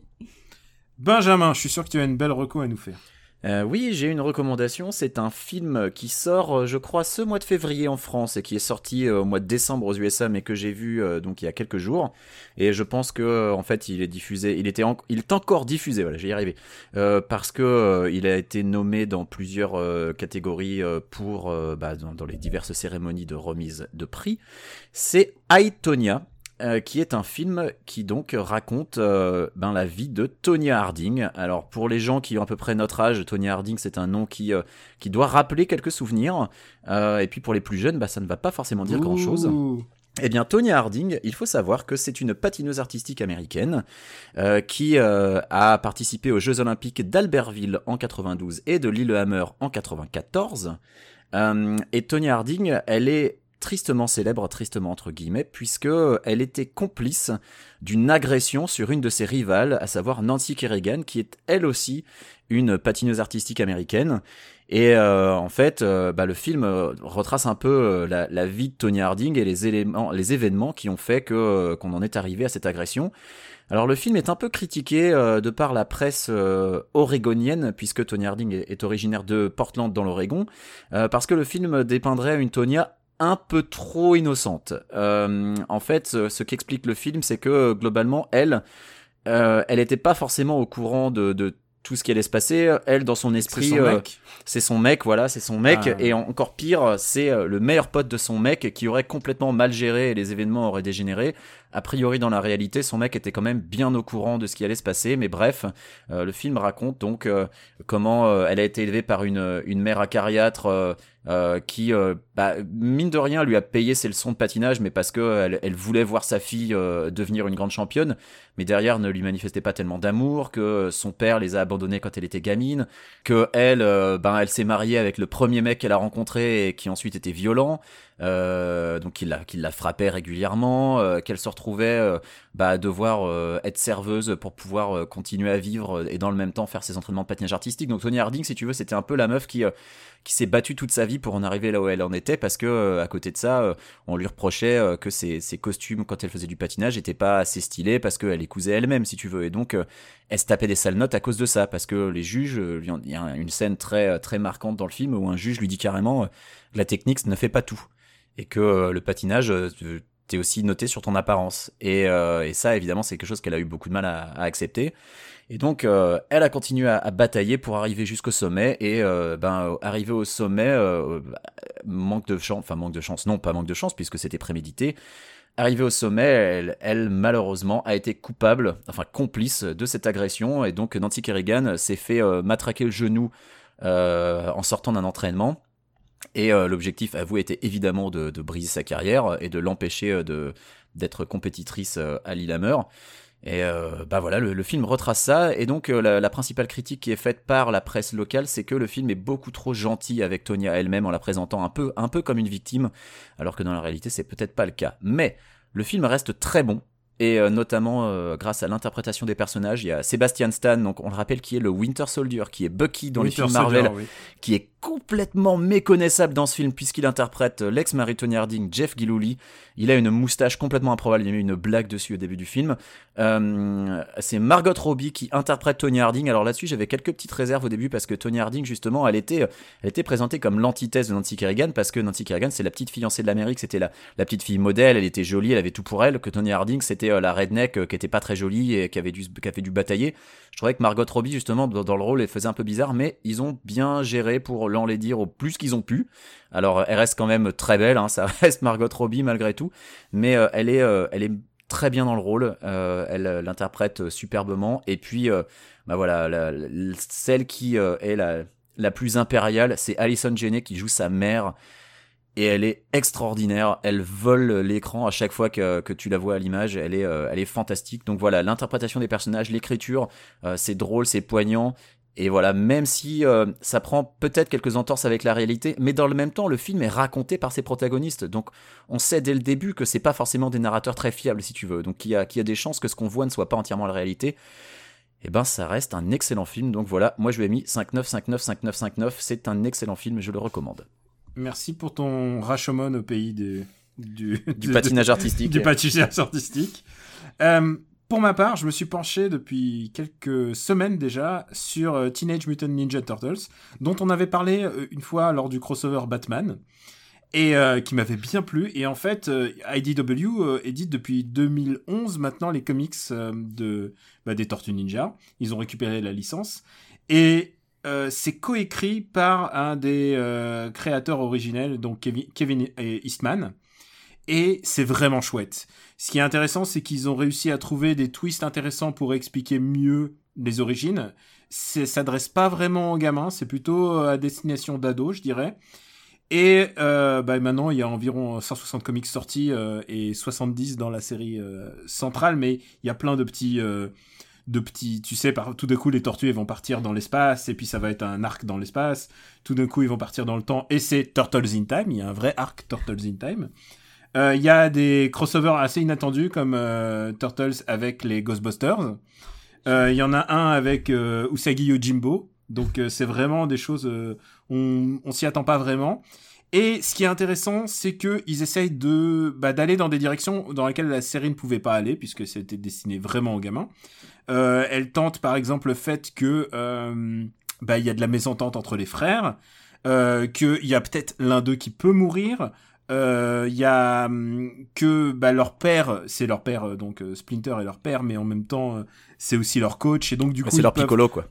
Benjamin, je suis sûr que tu as une belle reco à nous faire. Euh, oui, j'ai une recommandation. C'est un film qui sort, euh, je crois, ce mois de février en France et qui est sorti euh, au mois de décembre aux USA, mais que j'ai vu donc il y a quelques jours. Et je pense que en fait, il est diffusé. Il était, est encore diffusé. Voilà, j'ai y arrivé parce que il a été nommé dans plusieurs catégories pour bah, dans, dans les diverses cérémonies de remise de prix. C'est Aitonia. Euh, qui est un film qui donc raconte euh, ben, la vie de Tonya Harding. Alors pour les gens qui ont à peu près notre âge, Tonya Harding c'est un nom qui, euh, qui doit rappeler quelques souvenirs. Et puis pour les plus jeunes, bah, ça ne va pas forcément dire grand-chose. Eh bien, Tonya Harding, il faut savoir que c'est une patineuse artistique américaine euh, qui euh, a participé aux Jeux Olympiques d'Albertville en 92 et de Lillehammer en 94. Euh, et Tonya Harding, elle est tristement célèbre, tristement entre guillemets, puisque elle était complice d'une agression sur une de ses rivales, à savoir Nancy Kerrigan, qui est elle aussi une patineuse artistique américaine. Et euh, en fait, euh, bah, le film euh, retrace un peu euh, la, vie de Tony Harding et les éléments, les événements qui ont fait que euh, qu'on en est arrivé à cette agression. Alors le film est un peu critiqué euh, de par la presse euh, orégonienne, puisque Tony Harding est, originaire de Portland dans l'Oregon, euh, parce que le film dépeindrait une Tonya un peu trop innocente. Euh, en fait, ce, ce qu'explique le film, c'est que globalement, elle, euh, elle n'était pas forcément au courant de, de tout ce qui allait se passer. Elle, dans son C'est esprit, son euh, mec. c'est son mec, voilà, c'est son mec. Ah. Et en- encore pire, c'est le meilleur pote de son mec qui aurait complètement mal géré et les événements auraient dégénéré. A priori, dans la réalité, son mec était quand même bien au courant de ce qui allait se passer. Mais bref, euh, le film raconte donc euh, comment euh, elle a été élevée par une, une mère acariâtre euh, euh, qui, bah, mine de rien, lui a payé ses leçons de patinage, mais parce que elle, voulait voir sa fille devenir une grande championne, mais derrière ne lui manifestait pas tellement d'amour, que son père les a abandonnés quand elle était gamine, que elle, ben, elle s'est mariée avec le premier mec qu'elle a rencontré et qui ensuite était violent. Euh, donc qu'il la, frappait régulièrement, euh, qu'elle se retrouvait euh, bah, à devoir être serveuse pour pouvoir continuer à vivre et dans le même temps faire ses entraînements de patinage artistique. Donc Tony Harding, si tu veux, c'était un peu la meuf qui, qui s'est battue toute sa vie pour en arriver là où elle en était, parce que à côté de ça, on lui reprochait que ses, costumes quand elle faisait du patinage étaient pas assez stylés parce qu'elle les cousait elle-même, si tu veux, et donc elle se tapait des sales notes à cause de ça, parce que les juges, il y a une scène très très marquante dans le film où un juge lui dit carrément la technique ne fait pas tout et que euh, le patinage euh, t'es aussi noté sur ton apparence. Et, euh, et ça évidemment c'est quelque chose qu'elle a eu beaucoup de mal à, accepter. Et donc elle a continué à, batailler pour arriver jusqu'au sommet. Et ben arrivé au sommet manque de chance enfin manque de chance. Non pas manque de chance puisque c'était prémédité. Arrivée au sommet, elle, malheureusement a été coupable, enfin complice de cette agression, et donc Nancy Kerrigan s'est fait matraquer le genou en sortant d'un entraînement. Et euh, l'objectif avoué était évidemment de, briser sa carrière et de l'empêcher euh, d'être compétitrice euh, à Lillehammer. Et euh, bah voilà, le, film retrace ça. Et donc euh, la, la principale critique qui est faite par la presse locale, c'est que le film est beaucoup trop gentil avec Tonya elle-même en la présentant un peu, un peu comme une victime, alors que dans la réalité c'est peut-être pas le cas. Mais le film reste très bon. Et euh, notamment euh, grâce à l'interprétation des personnages, il y a Sebastian Stan, donc on le rappelle qui est le Winter Soldier, qui est Bucky dans les films Soldier, Marvel, oui. qui est complètement méconnaissable dans ce film puisqu'il interprète euh, l'ex-mari Tony Harding, Jeff Gilhooly. Il a une moustache complètement improbable, il y a eu une blague dessus au début du film. Euh, c'est Margot Robbie qui interprète Tony Harding. Alors là-dessus, j'avais quelques petites réserves au début parce que Tony Harding, justement, elle était, elle était présentée comme l'antithèse de Nancy Kerrigan parce que Nancy Kerrigan, c'est la petite fiancée de l'Amérique, c'était la, la petite fille modèle, elle était jolie, elle avait tout pour elle, que Tony Harding, c'était euh, la redneck euh, qui était pas très jolie et qui avait dû, qui avait dû batailler. Je trouvais que Margot Robbie, justement, dans, le rôle, elle faisait un peu bizarre, mais ils ont bien géré pour l'enlaidir au plus qu'ils ont pu. Alors, elle reste quand même très belle, hein, ça reste Margot Robbie malgré tout, mais euh, elle est, euh, elle est très bien dans le rôle, euh, elle euh, l'interprète euh, superbement, et puis, euh, bah voilà, celle qui euh, est la, la plus impériale, c'est Alison Janney qui joue sa mère, et elle est extraordinaire. Elle vole l'écran à chaque fois que, que tu la vois à l'image. Elle est, euh, elle est fantastique. Donc voilà, l'interprétation des personnages, l'écriture, euh, c'est drôle, c'est poignant. Et voilà, même si euh, ça prend peut-être quelques entorses avec la réalité, mais dans le même temps, le film est raconté par ses protagonistes. Donc on sait dès le début que c'est pas forcément des narrateurs très fiables, si tu veux. Donc il y a, y a des chances que ce qu'on voit ne soit pas entièrement la réalité. Et ben ça reste un excellent film. Donc voilà, moi je lui ai mis 5-9, 5-9, 5-9, 5-9. C'est un excellent film, je le recommande. Merci pour ton Rashomon au pays du, du, Du de- patinage artistique. du patinage artistique. Euh, pour ma part, je me suis penché depuis quelques semaines déjà sur euh, Teenage Mutant Ninja Turtles, dont on avait parlé euh, une fois lors du crossover Batman, et euh, qui m'avait bien plu. Et en fait, IDW édite depuis 2011 maintenant les comics de, bah, des Tortues Ninja. Ils ont récupéré la licence. Et euh, c'est coécrit par un des euh, créateurs originels, donc Kevin, Kevin Eastman. Et c'est vraiment chouette. Ce qui est intéressant, c'est qu'ils ont réussi à trouver des twists intéressants pour expliquer mieux les origines. Ça s'adresse pas vraiment aux gamins, c'est plutôt à destination d'ados, je dirais. Et euh, bah, maintenant, il y a environ 160 comics sortis euh, et 70 dans la série euh, centrale, mais il y a plein de petits, euh, de petits, tu sais, par, tout d'un coup, les tortues elles vont partir dans l'espace, et puis ça va être un arc dans l'espace. Tout d'un coup, ils vont partir dans le temps, et c'est Turtles in Time. Il y a un vrai arc Turtles in Time. Euh, Il y a des crossovers assez inattendus comme euh, Turtles avec les Ghostbusters. Euh, Il y en a un avec Usagi Yojimbo. Donc c'est vraiment des choses, on, on s'y attend pas vraiment. Et ce qui est intéressant, c'est que ils essayent de bah, d'aller dans des directions dans lesquelles la série ne pouvait pas aller, puisque c'était destiné vraiment aux gamins. Euh, elle tente par exemple le fait que euh, bah il y a de la mésentente entre les frères, euh, qu'il y a peut-être l'un d'eux qui peut mourir. Euh, Il y a hum, que bah, leur père, c'est leur père, euh, donc euh, Splinter est leur père, mais en même temps c'est aussi leur coach et donc du coup c'est leur peuvent- piccolo, quoi.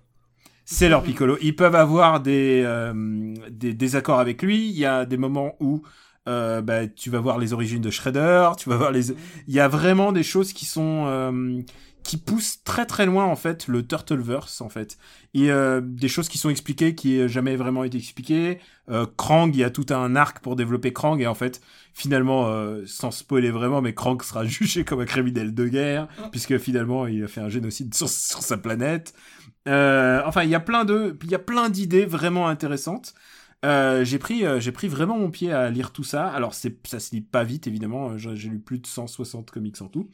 C'est leur piccolo. Ils peuvent avoir des, euh, des désaccords avec lui. Il y a des moments où euh, bah, tu vas voir les origines de Shredder. Tu vas voir les. Il y a vraiment des choses qui sont euh, qui poussent très très loin en fait le Turtleverse en fait. Et euh, des choses qui sont expliquées qui n'ont jamais vraiment été expliquées. Euh, Krang, il y a tout un arc pour développer Krang et en fait finalement euh, sans spoiler vraiment, mais Krang sera jugé comme un criminel de guerre puisque finalement il a fait un génocide sur, sa planète. Euh, enfin, il y a plein de, il y a plein d'idées vraiment intéressantes. J'ai pris, j'ai pris vraiment mon pied à lire tout ça. Alors c'est, ça se lit pas vite évidemment. J'ai lu plus de 160 comics en tout.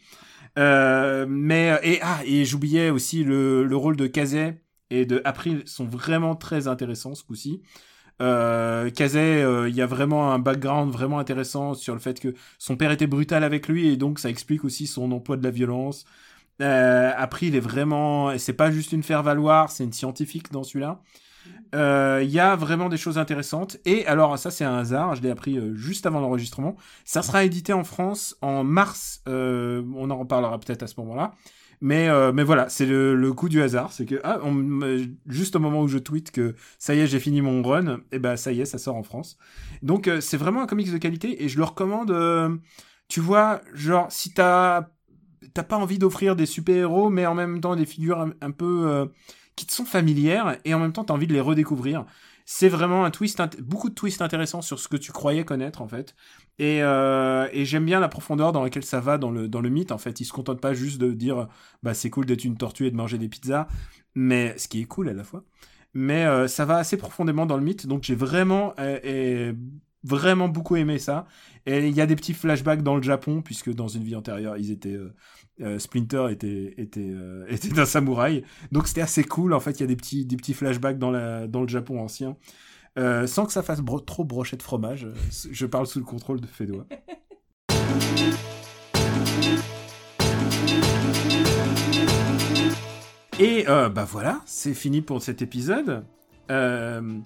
Euh, mais et ah et j'oubliais aussi le, le rôle de Kazé et de April sont vraiment très intéressants ce coup-ci. Euh, euh, il y a vraiment un background vraiment intéressant sur le fait que son père était brutal avec lui et donc ça explique aussi son emploi de la violence. Euh, April est vraiment, c'est pas juste une faire valoir, c'est une scientifique dans celui-là. Euh, Il y a vraiment des choses intéressantes. Et alors, ça, c'est un hasard. Je l'ai appris euh, juste avant l'enregistrement. Ça sera édité en France en mars. Euh, on en reparlera peut-être à ce moment-là. Mais, mais voilà, c'est le, coup du hasard. C'est que, ah, juste au moment où je tweete que ça y est, j'ai fini mon run, et ben ça y est, ça sort en France. Donc, c'est vraiment un comics de qualité et je le recommande. tu vois, genre, si t'as t'as pas envie d'offrir des super-héros, mais en même temps des figures un, peu qui te sont familières et en même temps t'as envie de les redécouvrir. C'est vraiment un twist, beaucoup de twists intéressants sur ce que tu croyais connaître en fait. Et, euh, et j'aime bien la profondeur dans laquelle ça va dans le, dans le mythe en fait. Il se contente pas juste de dire bah c'est cool d'être une tortue et de manger des pizzas, mais ce qui est cool à la fois. Mais euh, ça va assez profondément dans le mythe, donc j'ai vraiment euh, vraiment beaucoup aimé ça. Et il y a des petits flashbacks dans le Japon puisque dans une vie antérieure ils étaient euh, euh, Splinter était était euh, était un samouraï. Donc c'était assez cool. En fait, il y a des petits des petits flashbacks dans la dans le Japon ancien. Euh, sans que ça fasse bro- trop brochette fromage. Je parle sous le contrôle de Fédois. Et bah voilà, c'est fini pour cet épisode. Euh,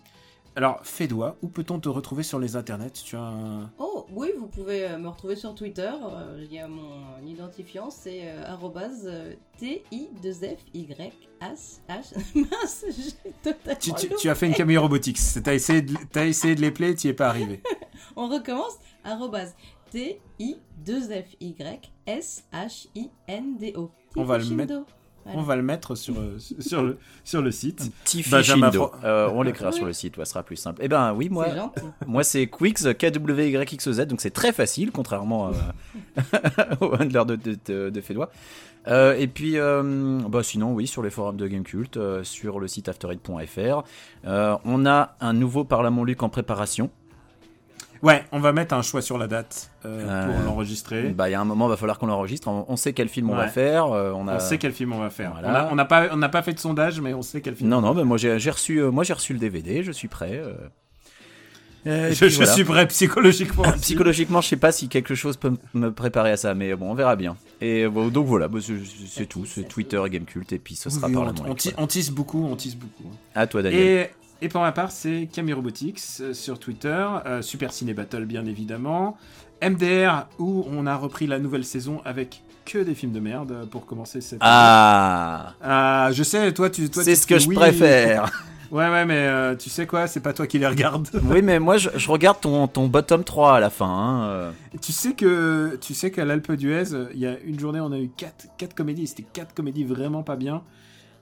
alors, Fédois, où peut-on te retrouver sur les internets? Tu as un... Oh, oui, vous pouvez euh, me retrouver sur Twitter. euh, Il y a mon identifiant, c'est euh, arrobase, euh, T-I-2-F-Y-H. Mince, j'ai totalement tu, tu- tu as fait une Camille Robotics. T'as essayé, de, essayé de les play, tu es pas arrivé. On recommence. Arrobase T-I-2-F-Y-S-H-I-N-D-O. On va le Tifushindo. Voilà. On va le mettre sur, euh, sur, le, sur le site. Tiffy Benjamin. Fro- Euh, on l'écrira sur le site, ouais, ce sera plus simple. Eh ben oui, moi, moi c'est Quix, K-W-Y-X-O-Z, donc c'est très facile, contrairement euh, au handler de, de, de, de Fédois. Euh, et puis, euh, bah sinon, oui, sur les forums de Gamecult, euh, sur le site afterite.fr. Euh, on a un nouveau Parlement Luc en préparation. Ouais, on va mettre un choix sur la date euh, Euh, pour l'enregistrer. Bah, il y a un moment, il va falloir qu'on l'enregistre. On, on sait quel film on va faire. euh, on a... On sait quel film on va faire. Voilà. On n'a pas, on n'a pas fait de sondage, mais on sait quel film. Non, non, mais moi j'ai j'ai reçu, euh, moi j'ai reçu le DVD, je suis prêt. euh. Euh, et je, puis je voilà. suis prêt psychologiquement. aussi. Psychologiquement, je sais pas si quelque chose peut m- me préparer à ça, mais bon, on verra bien. Et bon, donc voilà, bah, c'est c'est tout, c'est Twitter et Gamecult, et puis ce sera Oui, par la on, ti- on tisse beaucoup, on tisse beaucoup. À toi, Daniel. Et, et pour ma part, c'est Camille Robotics euh, sur Twitter, euh, Super Ciné Battle bien évidemment, MDR où on a repris la nouvelle saison avec que des films de merde euh, pour commencer cette. Ah, Ah, je sais, toi tu. toi, c'est ce que je oui. préfère. Ouais, ouais, mais euh, tu sais quoi, c'est pas toi qui les regarde. oui, mais moi je, je regarde ton, ton bottom 3 à la fin. hein, euh. tu sais que tu sais qu'à l'Alpe d'Huez, il y a une journée, on a eu quatre, quatre comédies. C'était quatre comédies vraiment pas bien.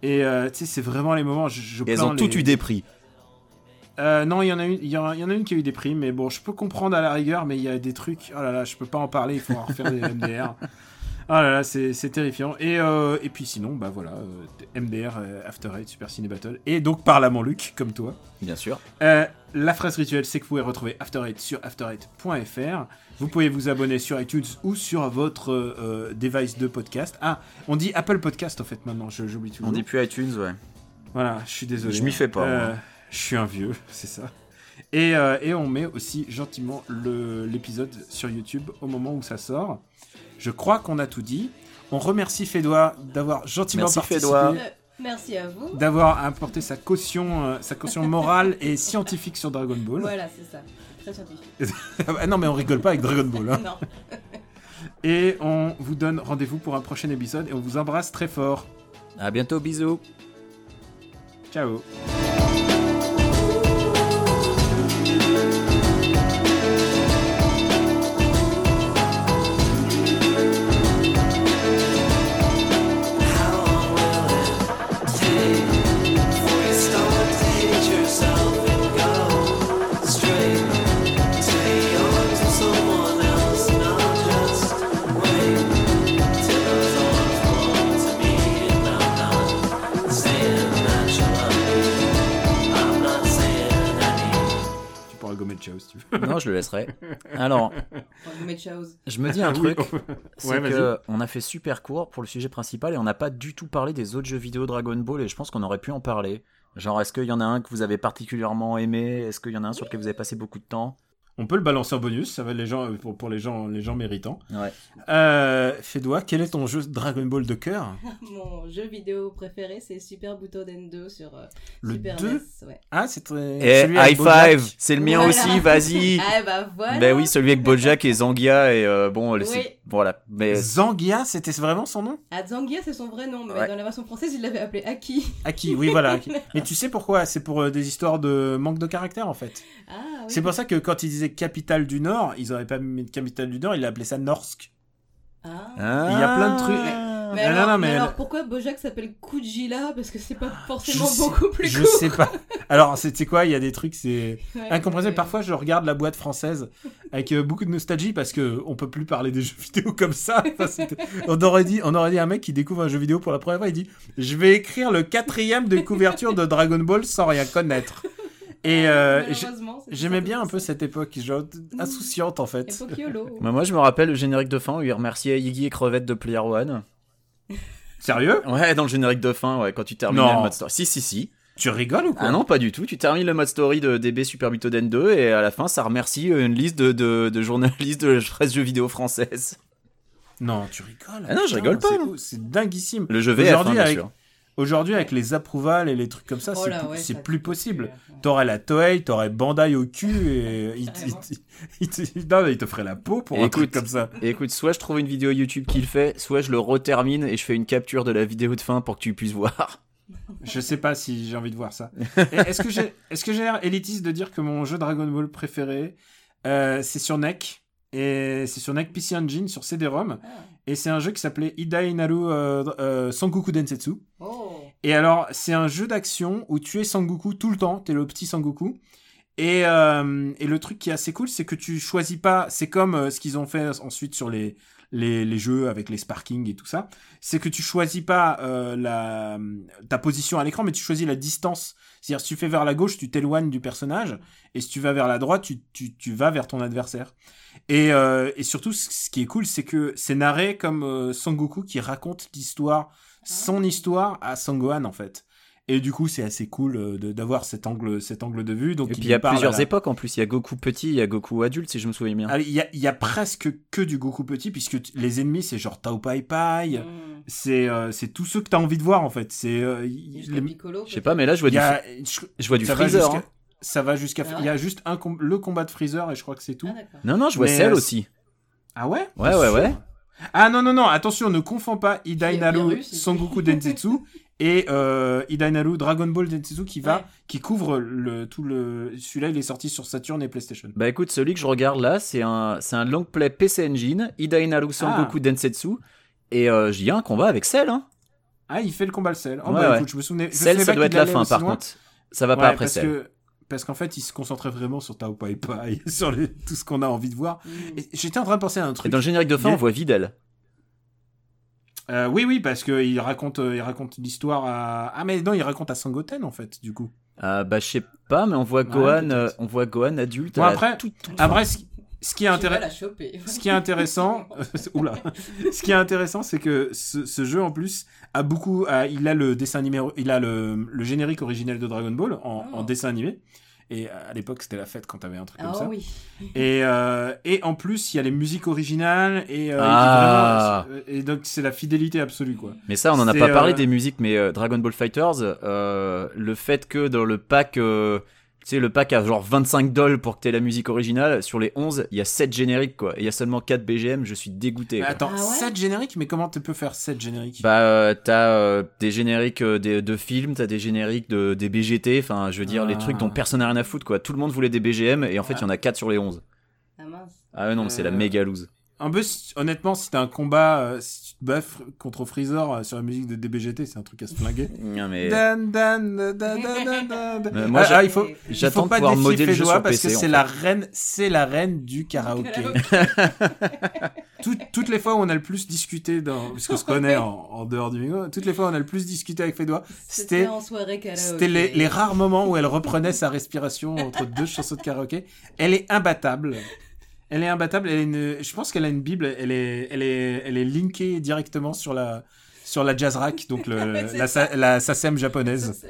Et euh, tu sais, c'est vraiment les moments. Je, je Et elles ont les- eu des prix. Euh, non, il y en a une, il y, en- il y en a une qui a eu des prix, mais bon, je peux comprendre à la rigueur, mais il y a des trucs. Oh là là, je peux pas en parler. Il faut en refaire des MDR. Oh là là, c'est terrifiant. Et, euh, et puis sinon, bah voilà, euh, MDR, After Eight, Super Ciné Battle, et donc Parlement Luc, comme toi. Bien sûr. La phrase rituelle, c'est que vous pouvez retrouver After Eight sur after8.fr. Vous pouvez vous abonner sur iTunes ou sur votre device de podcast. Ah, on dit Apple Podcast en fait maintenant, j'oublie toujours. On dit plus iTunes, ouais. Voilà, je suis désolé. Je m'y fais pas, moi. Je suis un vieux, c'est ça. Et, euh, et on met aussi gentiment le- l'épisode sur YouTube au moment où ça sort. Je crois qu'on a tout dit. On remercie Fédois d'avoir gentiment Merci, participé, Fédois. Euh, merci à vous. d'avoir apporté sa caution, euh, sa caution morale et scientifique sur Dragon Ball. Voilà, c'est ça. Très scientifique. Ah non, mais on rigole pas avec Dragon Ball. hein. non. Et on vous donne rendez-vous pour un prochain épisode et on vous embrasse très fort. À bientôt, bisous. Ciao. Je le laisserai. Alors, je me dis un Oui, truc, on- c'est Ouais, que on a fait super court pour le sujet principal et on n'a pas du tout parlé des autres jeux vidéo Dragon Ball et je pense qu'on aurait pu en parler. Genre, est-ce qu'il y en a un que vous avez particulièrement aimé? Est-ce qu'il y en a un sur lequel vous avez passé beaucoup de temps? On peut le balancer en bonus, ça va les gens, pour, pour les gens, les gens méritants. Ouais. Euh, Fédois, quel est ton jeu Dragon Ball de cœur? Mon jeu vidéo préféré, c'est Super Butoden 2 sur euh, Le Super 2 NES. Ouais. Ah, c'est très. Et celui avec high five C'est le mien Voilà. aussi, vas-y Ah bah voilà. Ben oui, celui avec Bojack et Zangia et euh, bon, le- Oui. Voilà. Mais Zangia, c'était vraiment son nom? Ah, Zangia, c'est son vrai nom, mais Ouais. dans la version française, il l'avait appelé Aki. Aki, oui, voilà. Aki. Mais tu sais pourquoi? C'est pour euh, des histoires de manque de caractère, en fait. Ah oui. C'est pour ça que quand ils disaient capitale du Nord, ils auraient pas mis de capitale du Nord, ils l'appelaient ça Norsk. Ah. Il y a plein de trucs. Mais, Ah, alors, non, non, mais mais- alors, pourquoi Bojack s'appelle Kujila Parce que c'est pas forcément Je sais- beaucoup plus Je court. sais pas. Alors, sais quoi, il y a des trucs, c'est Ouais, incompréhensible. ouais. Parfois, je regarde la boîte française avec euh, beaucoup de nostalgie parce que on peut plus parler des jeux vidéo comme ça. Enfin, c'était- on aurait dit, on aurait dit un mec qui découvre un jeu vidéo pour la première fois, il dit, je vais écrire le quatrième de couverture de Dragon Ball sans rien connaître. Et euh, Malheureusement, c'est j'aimais bien un peu cette époque, genre insouciante en fait. Époque YOLO. Moi, je me rappelle le générique de fin où il remerciait Iggy et Crevette de Player One. Sérieux? Ouais, dans le générique de fin, ouais, quand tu termines Non. le mode story. Si, si, si. Tu rigoles ou quoi? Ah non, pas du tout. Tu termines le mode story de DB Super Butoden 2 et à la fin, ça remercie euh, une liste de, de, de journalistes de la presse jeux vidéo française. Non, tu rigoles. Ah non, je rigole pas, c'est ouf, C'est dinguissime. Le jeu VF, hein, Aujourd'hui, bien avec- sûr. Aujourd'hui, avec les approvals et les trucs comme ça, Oh c'est plus, ouais, ça, possible. ouais. T'aurais la Toei, t'aurais Bandai au cul et il, te- il, te- il te- non, mais il te ferait la peau pour un Écoute. truc comme ça. Et écoute, soit je trouve une vidéo YouTube qui le fait, soit je le retermine et je fais une capture de la vidéo de fin pour que tu puisses voir. Je sais pas si j'ai envie de voir ça. Et Est-ce que j'ai est-ce que j'ai l'air élitiste de dire que mon jeu Dragon Ball préféré euh, c'est sur NEC et c'est sur NEC PC Engine sur CD-ROM Ah. Et c'est un jeu qui s'appelait Idai Naru euh, euh, Sangoku Densetsu. Oh. Et alors, c'est un jeu d'action où tu es Sangoku tout le temps, t'es le petit Sangoku. Et, euh, et le truc qui est assez cool, c'est que tu choisis pas, c'est comme euh, ce qu'ils ont fait ensuite sur les, les, les jeux avec les sparking et tout ça, c'est que tu choisis pas euh, la, ta position à l'écran, mais tu choisis la distance. C'est-à-dire, si tu fais vers la gauche, tu t'éloignes du personnage, et si tu vas vers la droite, tu, tu, tu vas vers ton adversaire. Et, euh, et surtout, ce qui est cool, c'est que c'est narré comme euh, Sangoku qui raconte l'histoire, son histoire à Sangohan en fait. Et du coup, c'est assez cool euh, d'avoir cet angle, cet angle de vue. Donc, Et puis il y a plusieurs la- époques en plus. Il y a Goku petit, il y a Goku adulte, si je me souviens bien. Ah, Il y, a, il y a presque que du Goku petit, puisque les ennemis, c'est genre Tao Pai Pai, Mm. c'est euh, c'est tous ceux que t'as envie de voir en fait. C'est euh, les- Piccolo. Je sais pas, mais là je vois du, a, je, je vois du ça va Freezer. hein. Ça va jusqu'à. Ah Il y a juste un com- le combat de Freezer et je crois que c'est tout. Ah. Non, non, je vois Cell aussi. Ah ouais? Ouais, ouais, ouais. Ah non, non, non, attention, ne confonds pas Idai Naru Sangoku Densetsu et euh, Idai Naru Dragon Ball Densetsu qui va, Ouais. qui couvre le, tout le. Celui-là, il est sorti sur Saturn et PlayStation. Bah écoute, celui que je regarde là, c'est un, c'est un long play PC Engine, Ida Inaru Sangoku Ah. Densetsu. Et euh, il y a un combat avec Cell, hein. Ah, il fait le combat le Cell. Oh, Ouais, bah ouais. écoute, je me souvenais. je Cell, ça pas doit être la fin par loin. contre. Ça va pas Ouais, après parce Cell. que parce qu'en fait, il se concentrait vraiment sur Tao Pai Pai, sur les- tout ce qu'on a envie de voir. Mm. Et J'étais en train de penser à un Et truc. dans le générique de fin, a- on voit Videl. Euh, oui, oui, parce que il raconte, euh, il raconte l'histoire à. Ah, mais non, il raconte à Sangoten en fait, du coup. Ah bah je sais pas, mais on voit Ouais, Gohan, euh, on voit Gohan adulte. Bon, à la après- toute, toute Après, fin. ce, ce qui est intéressant. Ce qui est intéressant, oula, ce qui est intéressant, c'est que ce, ce jeu en plus a beaucoup, a- il a le dessin animé, il a le, le générique originel de Dragon Ball en, Oh. en dessin animé. Et à l'époque, c'était la fête quand t'avais un truc Ah comme ça. oui. Et, euh, et en plus, il y a les musiques originales et, euh, Ah. vraiment- et donc c'est la fidélité absolue quoi. Mais ça, on en a pas parlé euh, des musiques, mais euh, Dragon Ball Fighters, euh, le fait que dans le pack, euh, sais, le pack a genre 25 dollars pour que t'aies la musique originale, sur les 11, il y a 7 génériques quoi. Et il y a seulement 4 BGM, je suis dégoûté. Mais quoi. attends, Ah ouais 7 génériques, mais comment tu peux faire 7 génériques? Bah, euh, t'as euh, des génériques euh, des- de films, t'as des génériques de, des BGT, enfin, je veux dire, les Ah. trucs dont personne n'a rien à foutre, quoi. Tout le monde voulait des BGM, et en fait, il y en a 4 sur les 11. Ah mince. Ah ouais, non, mais c'est la méga loose. Un peu, si- honnêtement, si t'as un combat, euh, si tu te fr- contre Freezer euh, sur la musique de DBGT, c'est un truc à se flinguer. Non, mais Dan, dan, dan, dan, dan, dan. Mais moi, Ah, il faut, il j'attends faut de pas pouvoir défier le jeu sur parce PC, que c'est la reine, c'est la reine du karaoké. Tout- toutes les fois où on a le plus discuté dans, parce qu'on se connaît en, en dehors du bingo, toutes les fois où on a le plus discuté avec Fédois, C'était c'était les, les rares moments où elle reprenait sa respiration entre deux chansons de karaoké. Elle est imbattable. Elle est imbattable. Elle a une, je pense qu'elle a une bible. Elle est, elle est, elle est linkée directement sur la, sur la jazz rack, donc le, la, sa- la SACEM japonaise.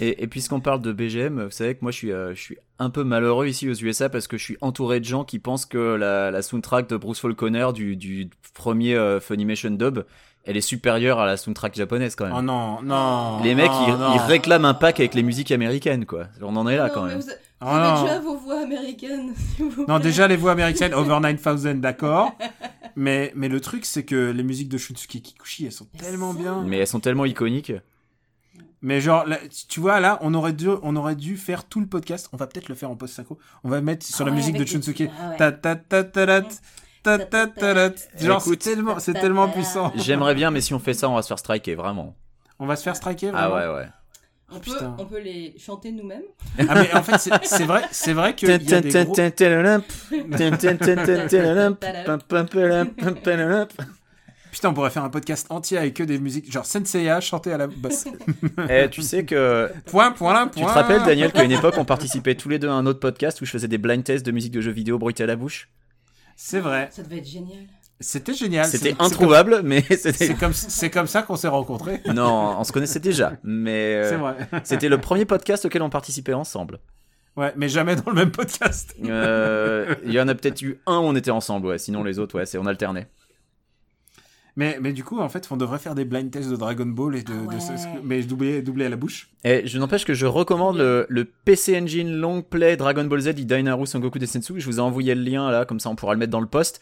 Et, et puisqu'on parle de BGM, vous savez que moi je suis, euh, je suis un peu malheureux ici aux USA parce que je suis entouré de gens qui pensent que la, la soundtrack de Bruce Faulconer du, du premier euh, Funimation dub, elle est supérieure à la soundtrack japonaise quand même. Oh non, non. les mecs, non, ils, non. ils réclament un pack avec les musiques américaines, quoi. On en est là Non, quand même. Ah, déjà vos voix américaines. Non, déjà les voix américaines, Over 9000, d'accord. mais, mais le truc, c'est que les musiques de Shunsuke Kikuchi, elles sont tellement bien. Mais elles sont tellement iconiques. Mais genre, là, tu vois, là, on aurait, dû, on aurait dû faire tout le podcast. On va peut-être le faire en post-synchro. On va mettre sur la musique de Shunsuke. Ah Genre, c'est tellement, tellement puissant. J'aimerais bien, mais si on fait ça, on va se faire striker, vraiment. On va se faire striker, ah vraiment. Ah ouais, ouais. On peut, putain. on peut les chanter nous-mêmes. Ah, mais en fait, c'est vrai, c'est vrai qu'il y a des gros... Putain, on pourrait faire un podcast entier avec que des musiques, genre Senseiya chanté à la basse. Eh, tu sais que point, point, Tu point. te rappelles, Daniel, qu'à une époque, on participait tous les deux à un autre podcast où je faisais des blind tests de musique de jeux vidéo bruité à la bouche? C'est vrai. Ça devait être génial. C'était génial. C'était introuvable, mais c'était. C'est comme, c'est comme ça qu'on s'est rencontrés. Non, on se connaissait déjà, mais euh, C'est vrai. c'était le premier podcast auquel on participait ensemble. Ouais, mais jamais dans le même podcast. Euh, Il y en a peut-être eu un où on était ensemble, ouais. Sinon les autres, ouais, c'est on alternait. Mais, mais du coup, en fait, on devrait faire des blind tests de Dragon Ball et de, ce- mais doublé, doublé à la bouche. Et je n'empêche que je recommande le, le PC Engine Long Play Dragon Ball Z Idainaru Sengoku Desensu. Je vous ai envoyé le lien là, comme ça on pourra le mettre dans le post.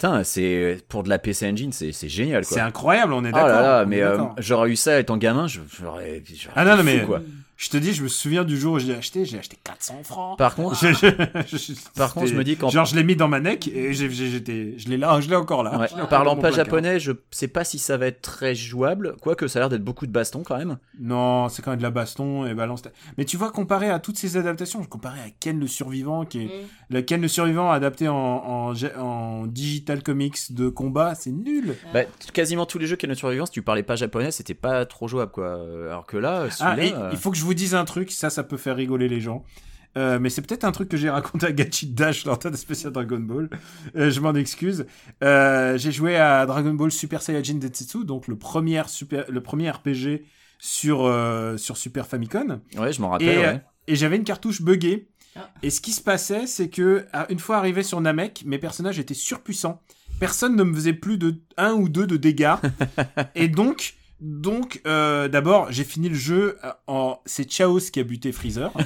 Putain, c'est pour de la PC Engine, c'est c'est génial. C'est incroyable, on est Oh d'accord. là là, est mais euh, j'aurais eu ça étant gamin, je- j'aurais. Ah non, non, mais- quoi. Je te dis, je me souviens du jour où je l'ai acheté, j'ai acheté 400 francs. Par contre, Je- je- je- Par contre, je me dis qu'en- Genre, je l'ai mis dans ma neck et j'ai- j'ai- j'étais, je l'ai là, je l'ai encore là. Ouais, encore parlant pas placard. japonais, je sais pas si ça va être très jouable, quoique ça a l'air d'être beaucoup de baston quand même. Non, c'est quand même de la baston et balance. Mais tu vois, comparé à toutes ces adaptations, comparé à Ken le survivant, qui est Mm. le Ken le survivant adapté en, en, ge- en digital comics de combat, c'est nul. Bah, quasiment tous les jeux qui ont survivant, si tu parlais pas japonais, c'était pas trop jouable quoi. Alors que là, Ah, celui-là. euh, il faut que je vous dise un truc, ça, ça peut faire rigoler les gens. Euh, mais c'est peut-être un truc que j'ai raconté à Gachi Dash lors d'un spécial Dragon Ball. Euh, je m'en excuse. Euh, j'ai joué à Dragon Ball Super Saiyajin Densetsu, donc le premier, super, le premier RPG sur, euh, sur Super Famicom. Ouais, je m'en rappelle. Et, ouais. et j'avais une cartouche buggée. Ah. Et ce qui se passait, c'est que à- une fois arrivé sur Namek, mes personnages étaient surpuissants. Personne ne me faisait plus de 1 ou 2 de dégâts. et donc, donc euh, d'abord, j'ai fini le jeu euh, en... C'est Chaos qui a buté Freezer.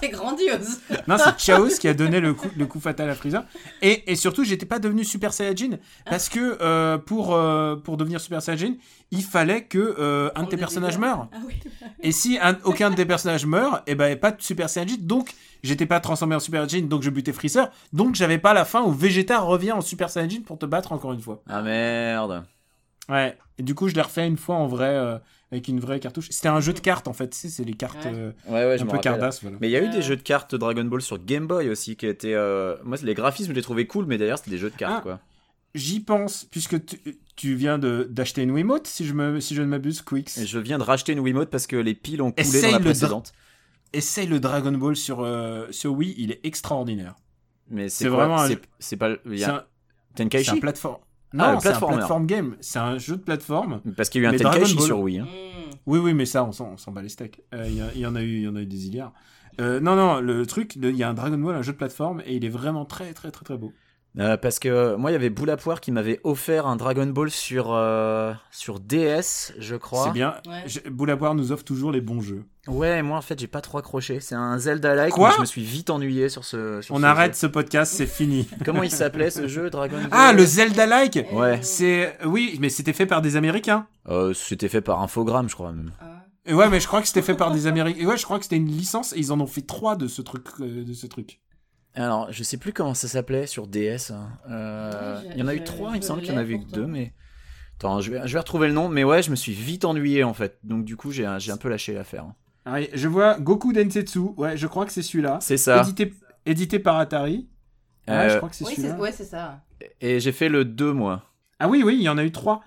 C'est grandiose. non, c'est Chaos qui a donné le coup, le coup fatal à Freezer. Et, et surtout, j'étais pas devenu Super Saiyajin. Parce que euh, pour, euh, pour devenir Super Saiyajin, il fallait que euh, un de tes des personnages meure. Ah oui. Et si un- aucun de tes personnages meurt, et ben pas de Super Saiyajin, donc j'étais pas transformé en Super Saiyajin, donc je butais Freezer, donc j'avais pas la fin où Vegeta revient en Super Saiyajin pour te battre encore une fois. Ah merde. Ouais. Et du coup, je l'ai refait une fois en vrai, euh, avec une vraie cartouche. C'était un jeu de cartes en fait, c'est les cartes Ouais. euh, Ouais, ouais, je un peu cardasse, voilà. Mais il y a eu des jeux de cartes Dragon Ball sur Game Boy aussi qui étaient. euh, Moi, les graphismes, je les trouvais cool, mais d'ailleurs, c'était des jeux de cartes Ah. quoi. J'y pense, puisque tu, tu viens de d'acheter une Wiimote, si je, me, si je ne m'abuse, Quicks. Et je viens de racheter une Wiimote parce que les piles ont coulé Essaye dans la le précédente. Essaye le Dragon Ball sur, euh, sur Wii, il est extraordinaire. Mais C'est c'est vraiment un C'est c'est pas. il y C'est a- un, c'est Tenkaichi un plateforme. Ah, Non, le c'est un platform game. C'est un jeu de plateforme. Parce qu'il y a eu un Dragon Tenkaichi sur Wii. hein. Mm. Oui, oui, mais ça, on s'en bat les steaks. Euh, Il y, en a eu, il y en a eu des milliards. Euh, non, non, le truc, il y a un Dragon Ball, un jeu de plateforme, et il est vraiment très, très, très, très beau. Euh, parce que moi, il y avait Boule à Poire qui m'avait offert un Dragon Ball sur, euh, sur DS, je crois. C'est bien. Ouais. Je- Boule à Boire nous offre toujours les bons jeux. Ouais, moi en fait, j'ai pas trop accroché. C'est un Zelda-like, Quoi mais je me suis vite ennuyé sur ce. sur On ce arrête jeu. ce podcast, c'est fini. Comment il s'appelait ce jeu, Dragon Ball Ah, le Zelda-like Ouais. C'est. Oui, mais c'était fait par des Américains. Euh, C'était fait par Infogrames, je crois même. Ah. Ouais, mais je crois que c'était fait par des Américains. Et ouais, je crois que c'était une licence et ils en ont fait trois de ce truc. euh, de ce truc. Alors, je sais plus comment ça s'appelait sur DS. hein. Euh, il y en a eu trois, il me semble qu'il y en avait eu que deux, mais. Attends, je vais, je vais retrouver le nom, mais ouais, je me suis vite ennuyé en fait. Donc, du coup, j'ai un, peu lâché l'affaire. hein. Ah, je vois Goku Densetsu. Ouais, je crois que c'est celui-là. C'est ça. Édité, édité par Atari. Ouais, Euh, je crois que c'est Oui, c'est celui-là. ouais, c'est ça. Et j'ai fait le 2, moi. Ah oui, oui, il y en a eu trois.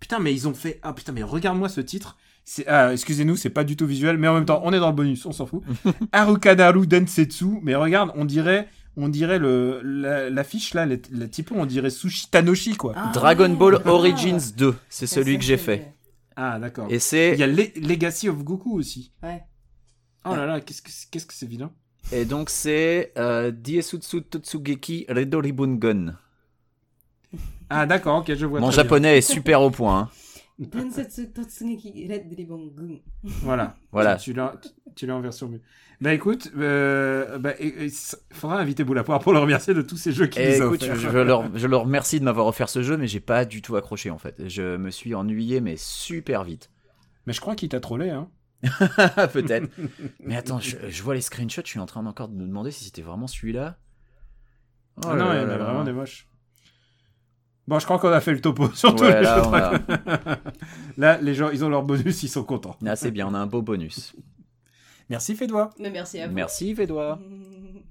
Putain, mais ils ont fait. Ah putain, mais regarde-moi ce titre. C'est... Ah, excusez-nous, c'est pas du tout visuel, mais en même temps, on est dans le bonus, on s'en fout. Harukadaru Densetsu. Mais regarde, on dirait, on dirait le la- l'affiche là, le, le typo, on dirait Sushi Tanoshi quoi. Ah, Ah, Dragon Ball ah. Origins 2, c'est celui que j'ai fait. d'accord. Et Il c'est y a Le- Legacy of Goku aussi. Ouais. Oh là là, qu'est-ce que c'est, qu'est-ce que c'est vilain. et donc c'est euh, Diesutsu Totsugeki Redoribun Gun. Ah d'accord, ok, je vois. Mon bien. japonais est super au point. hein. Densetsu Totsugeki Red Ribbon Gun. Voilà. Voilà. Tu l'as, tu l'as en version mieux. Bah écoute, euh, bah, ça- faudra inviter Boulapoire pour le remercier de tous ces jeux qu'il Et nous a écoute, je, je leur, je leur remercie de m'avoir offert ce jeu, mais j'ai pas du tout accroché en fait. Je me suis ennuyé, mais super vite. Mais je crois qu'il t'a trollé, hein. Peut-être. mais attends, je, je vois les screenshots, je suis en train encore de me demander si c'était vraiment celui-là. Oh ah là non, il y en a vraiment des moches. Bon, je crois qu'on a fait le topo sur tous Ouais, les là, jeux. on a- Là, les gens, ils ont leur bonus, ils sont contents. Ah, c'est bien, on a un beau bonus. Merci, Fédois. Merci à vous. Merci, Védois. Mm.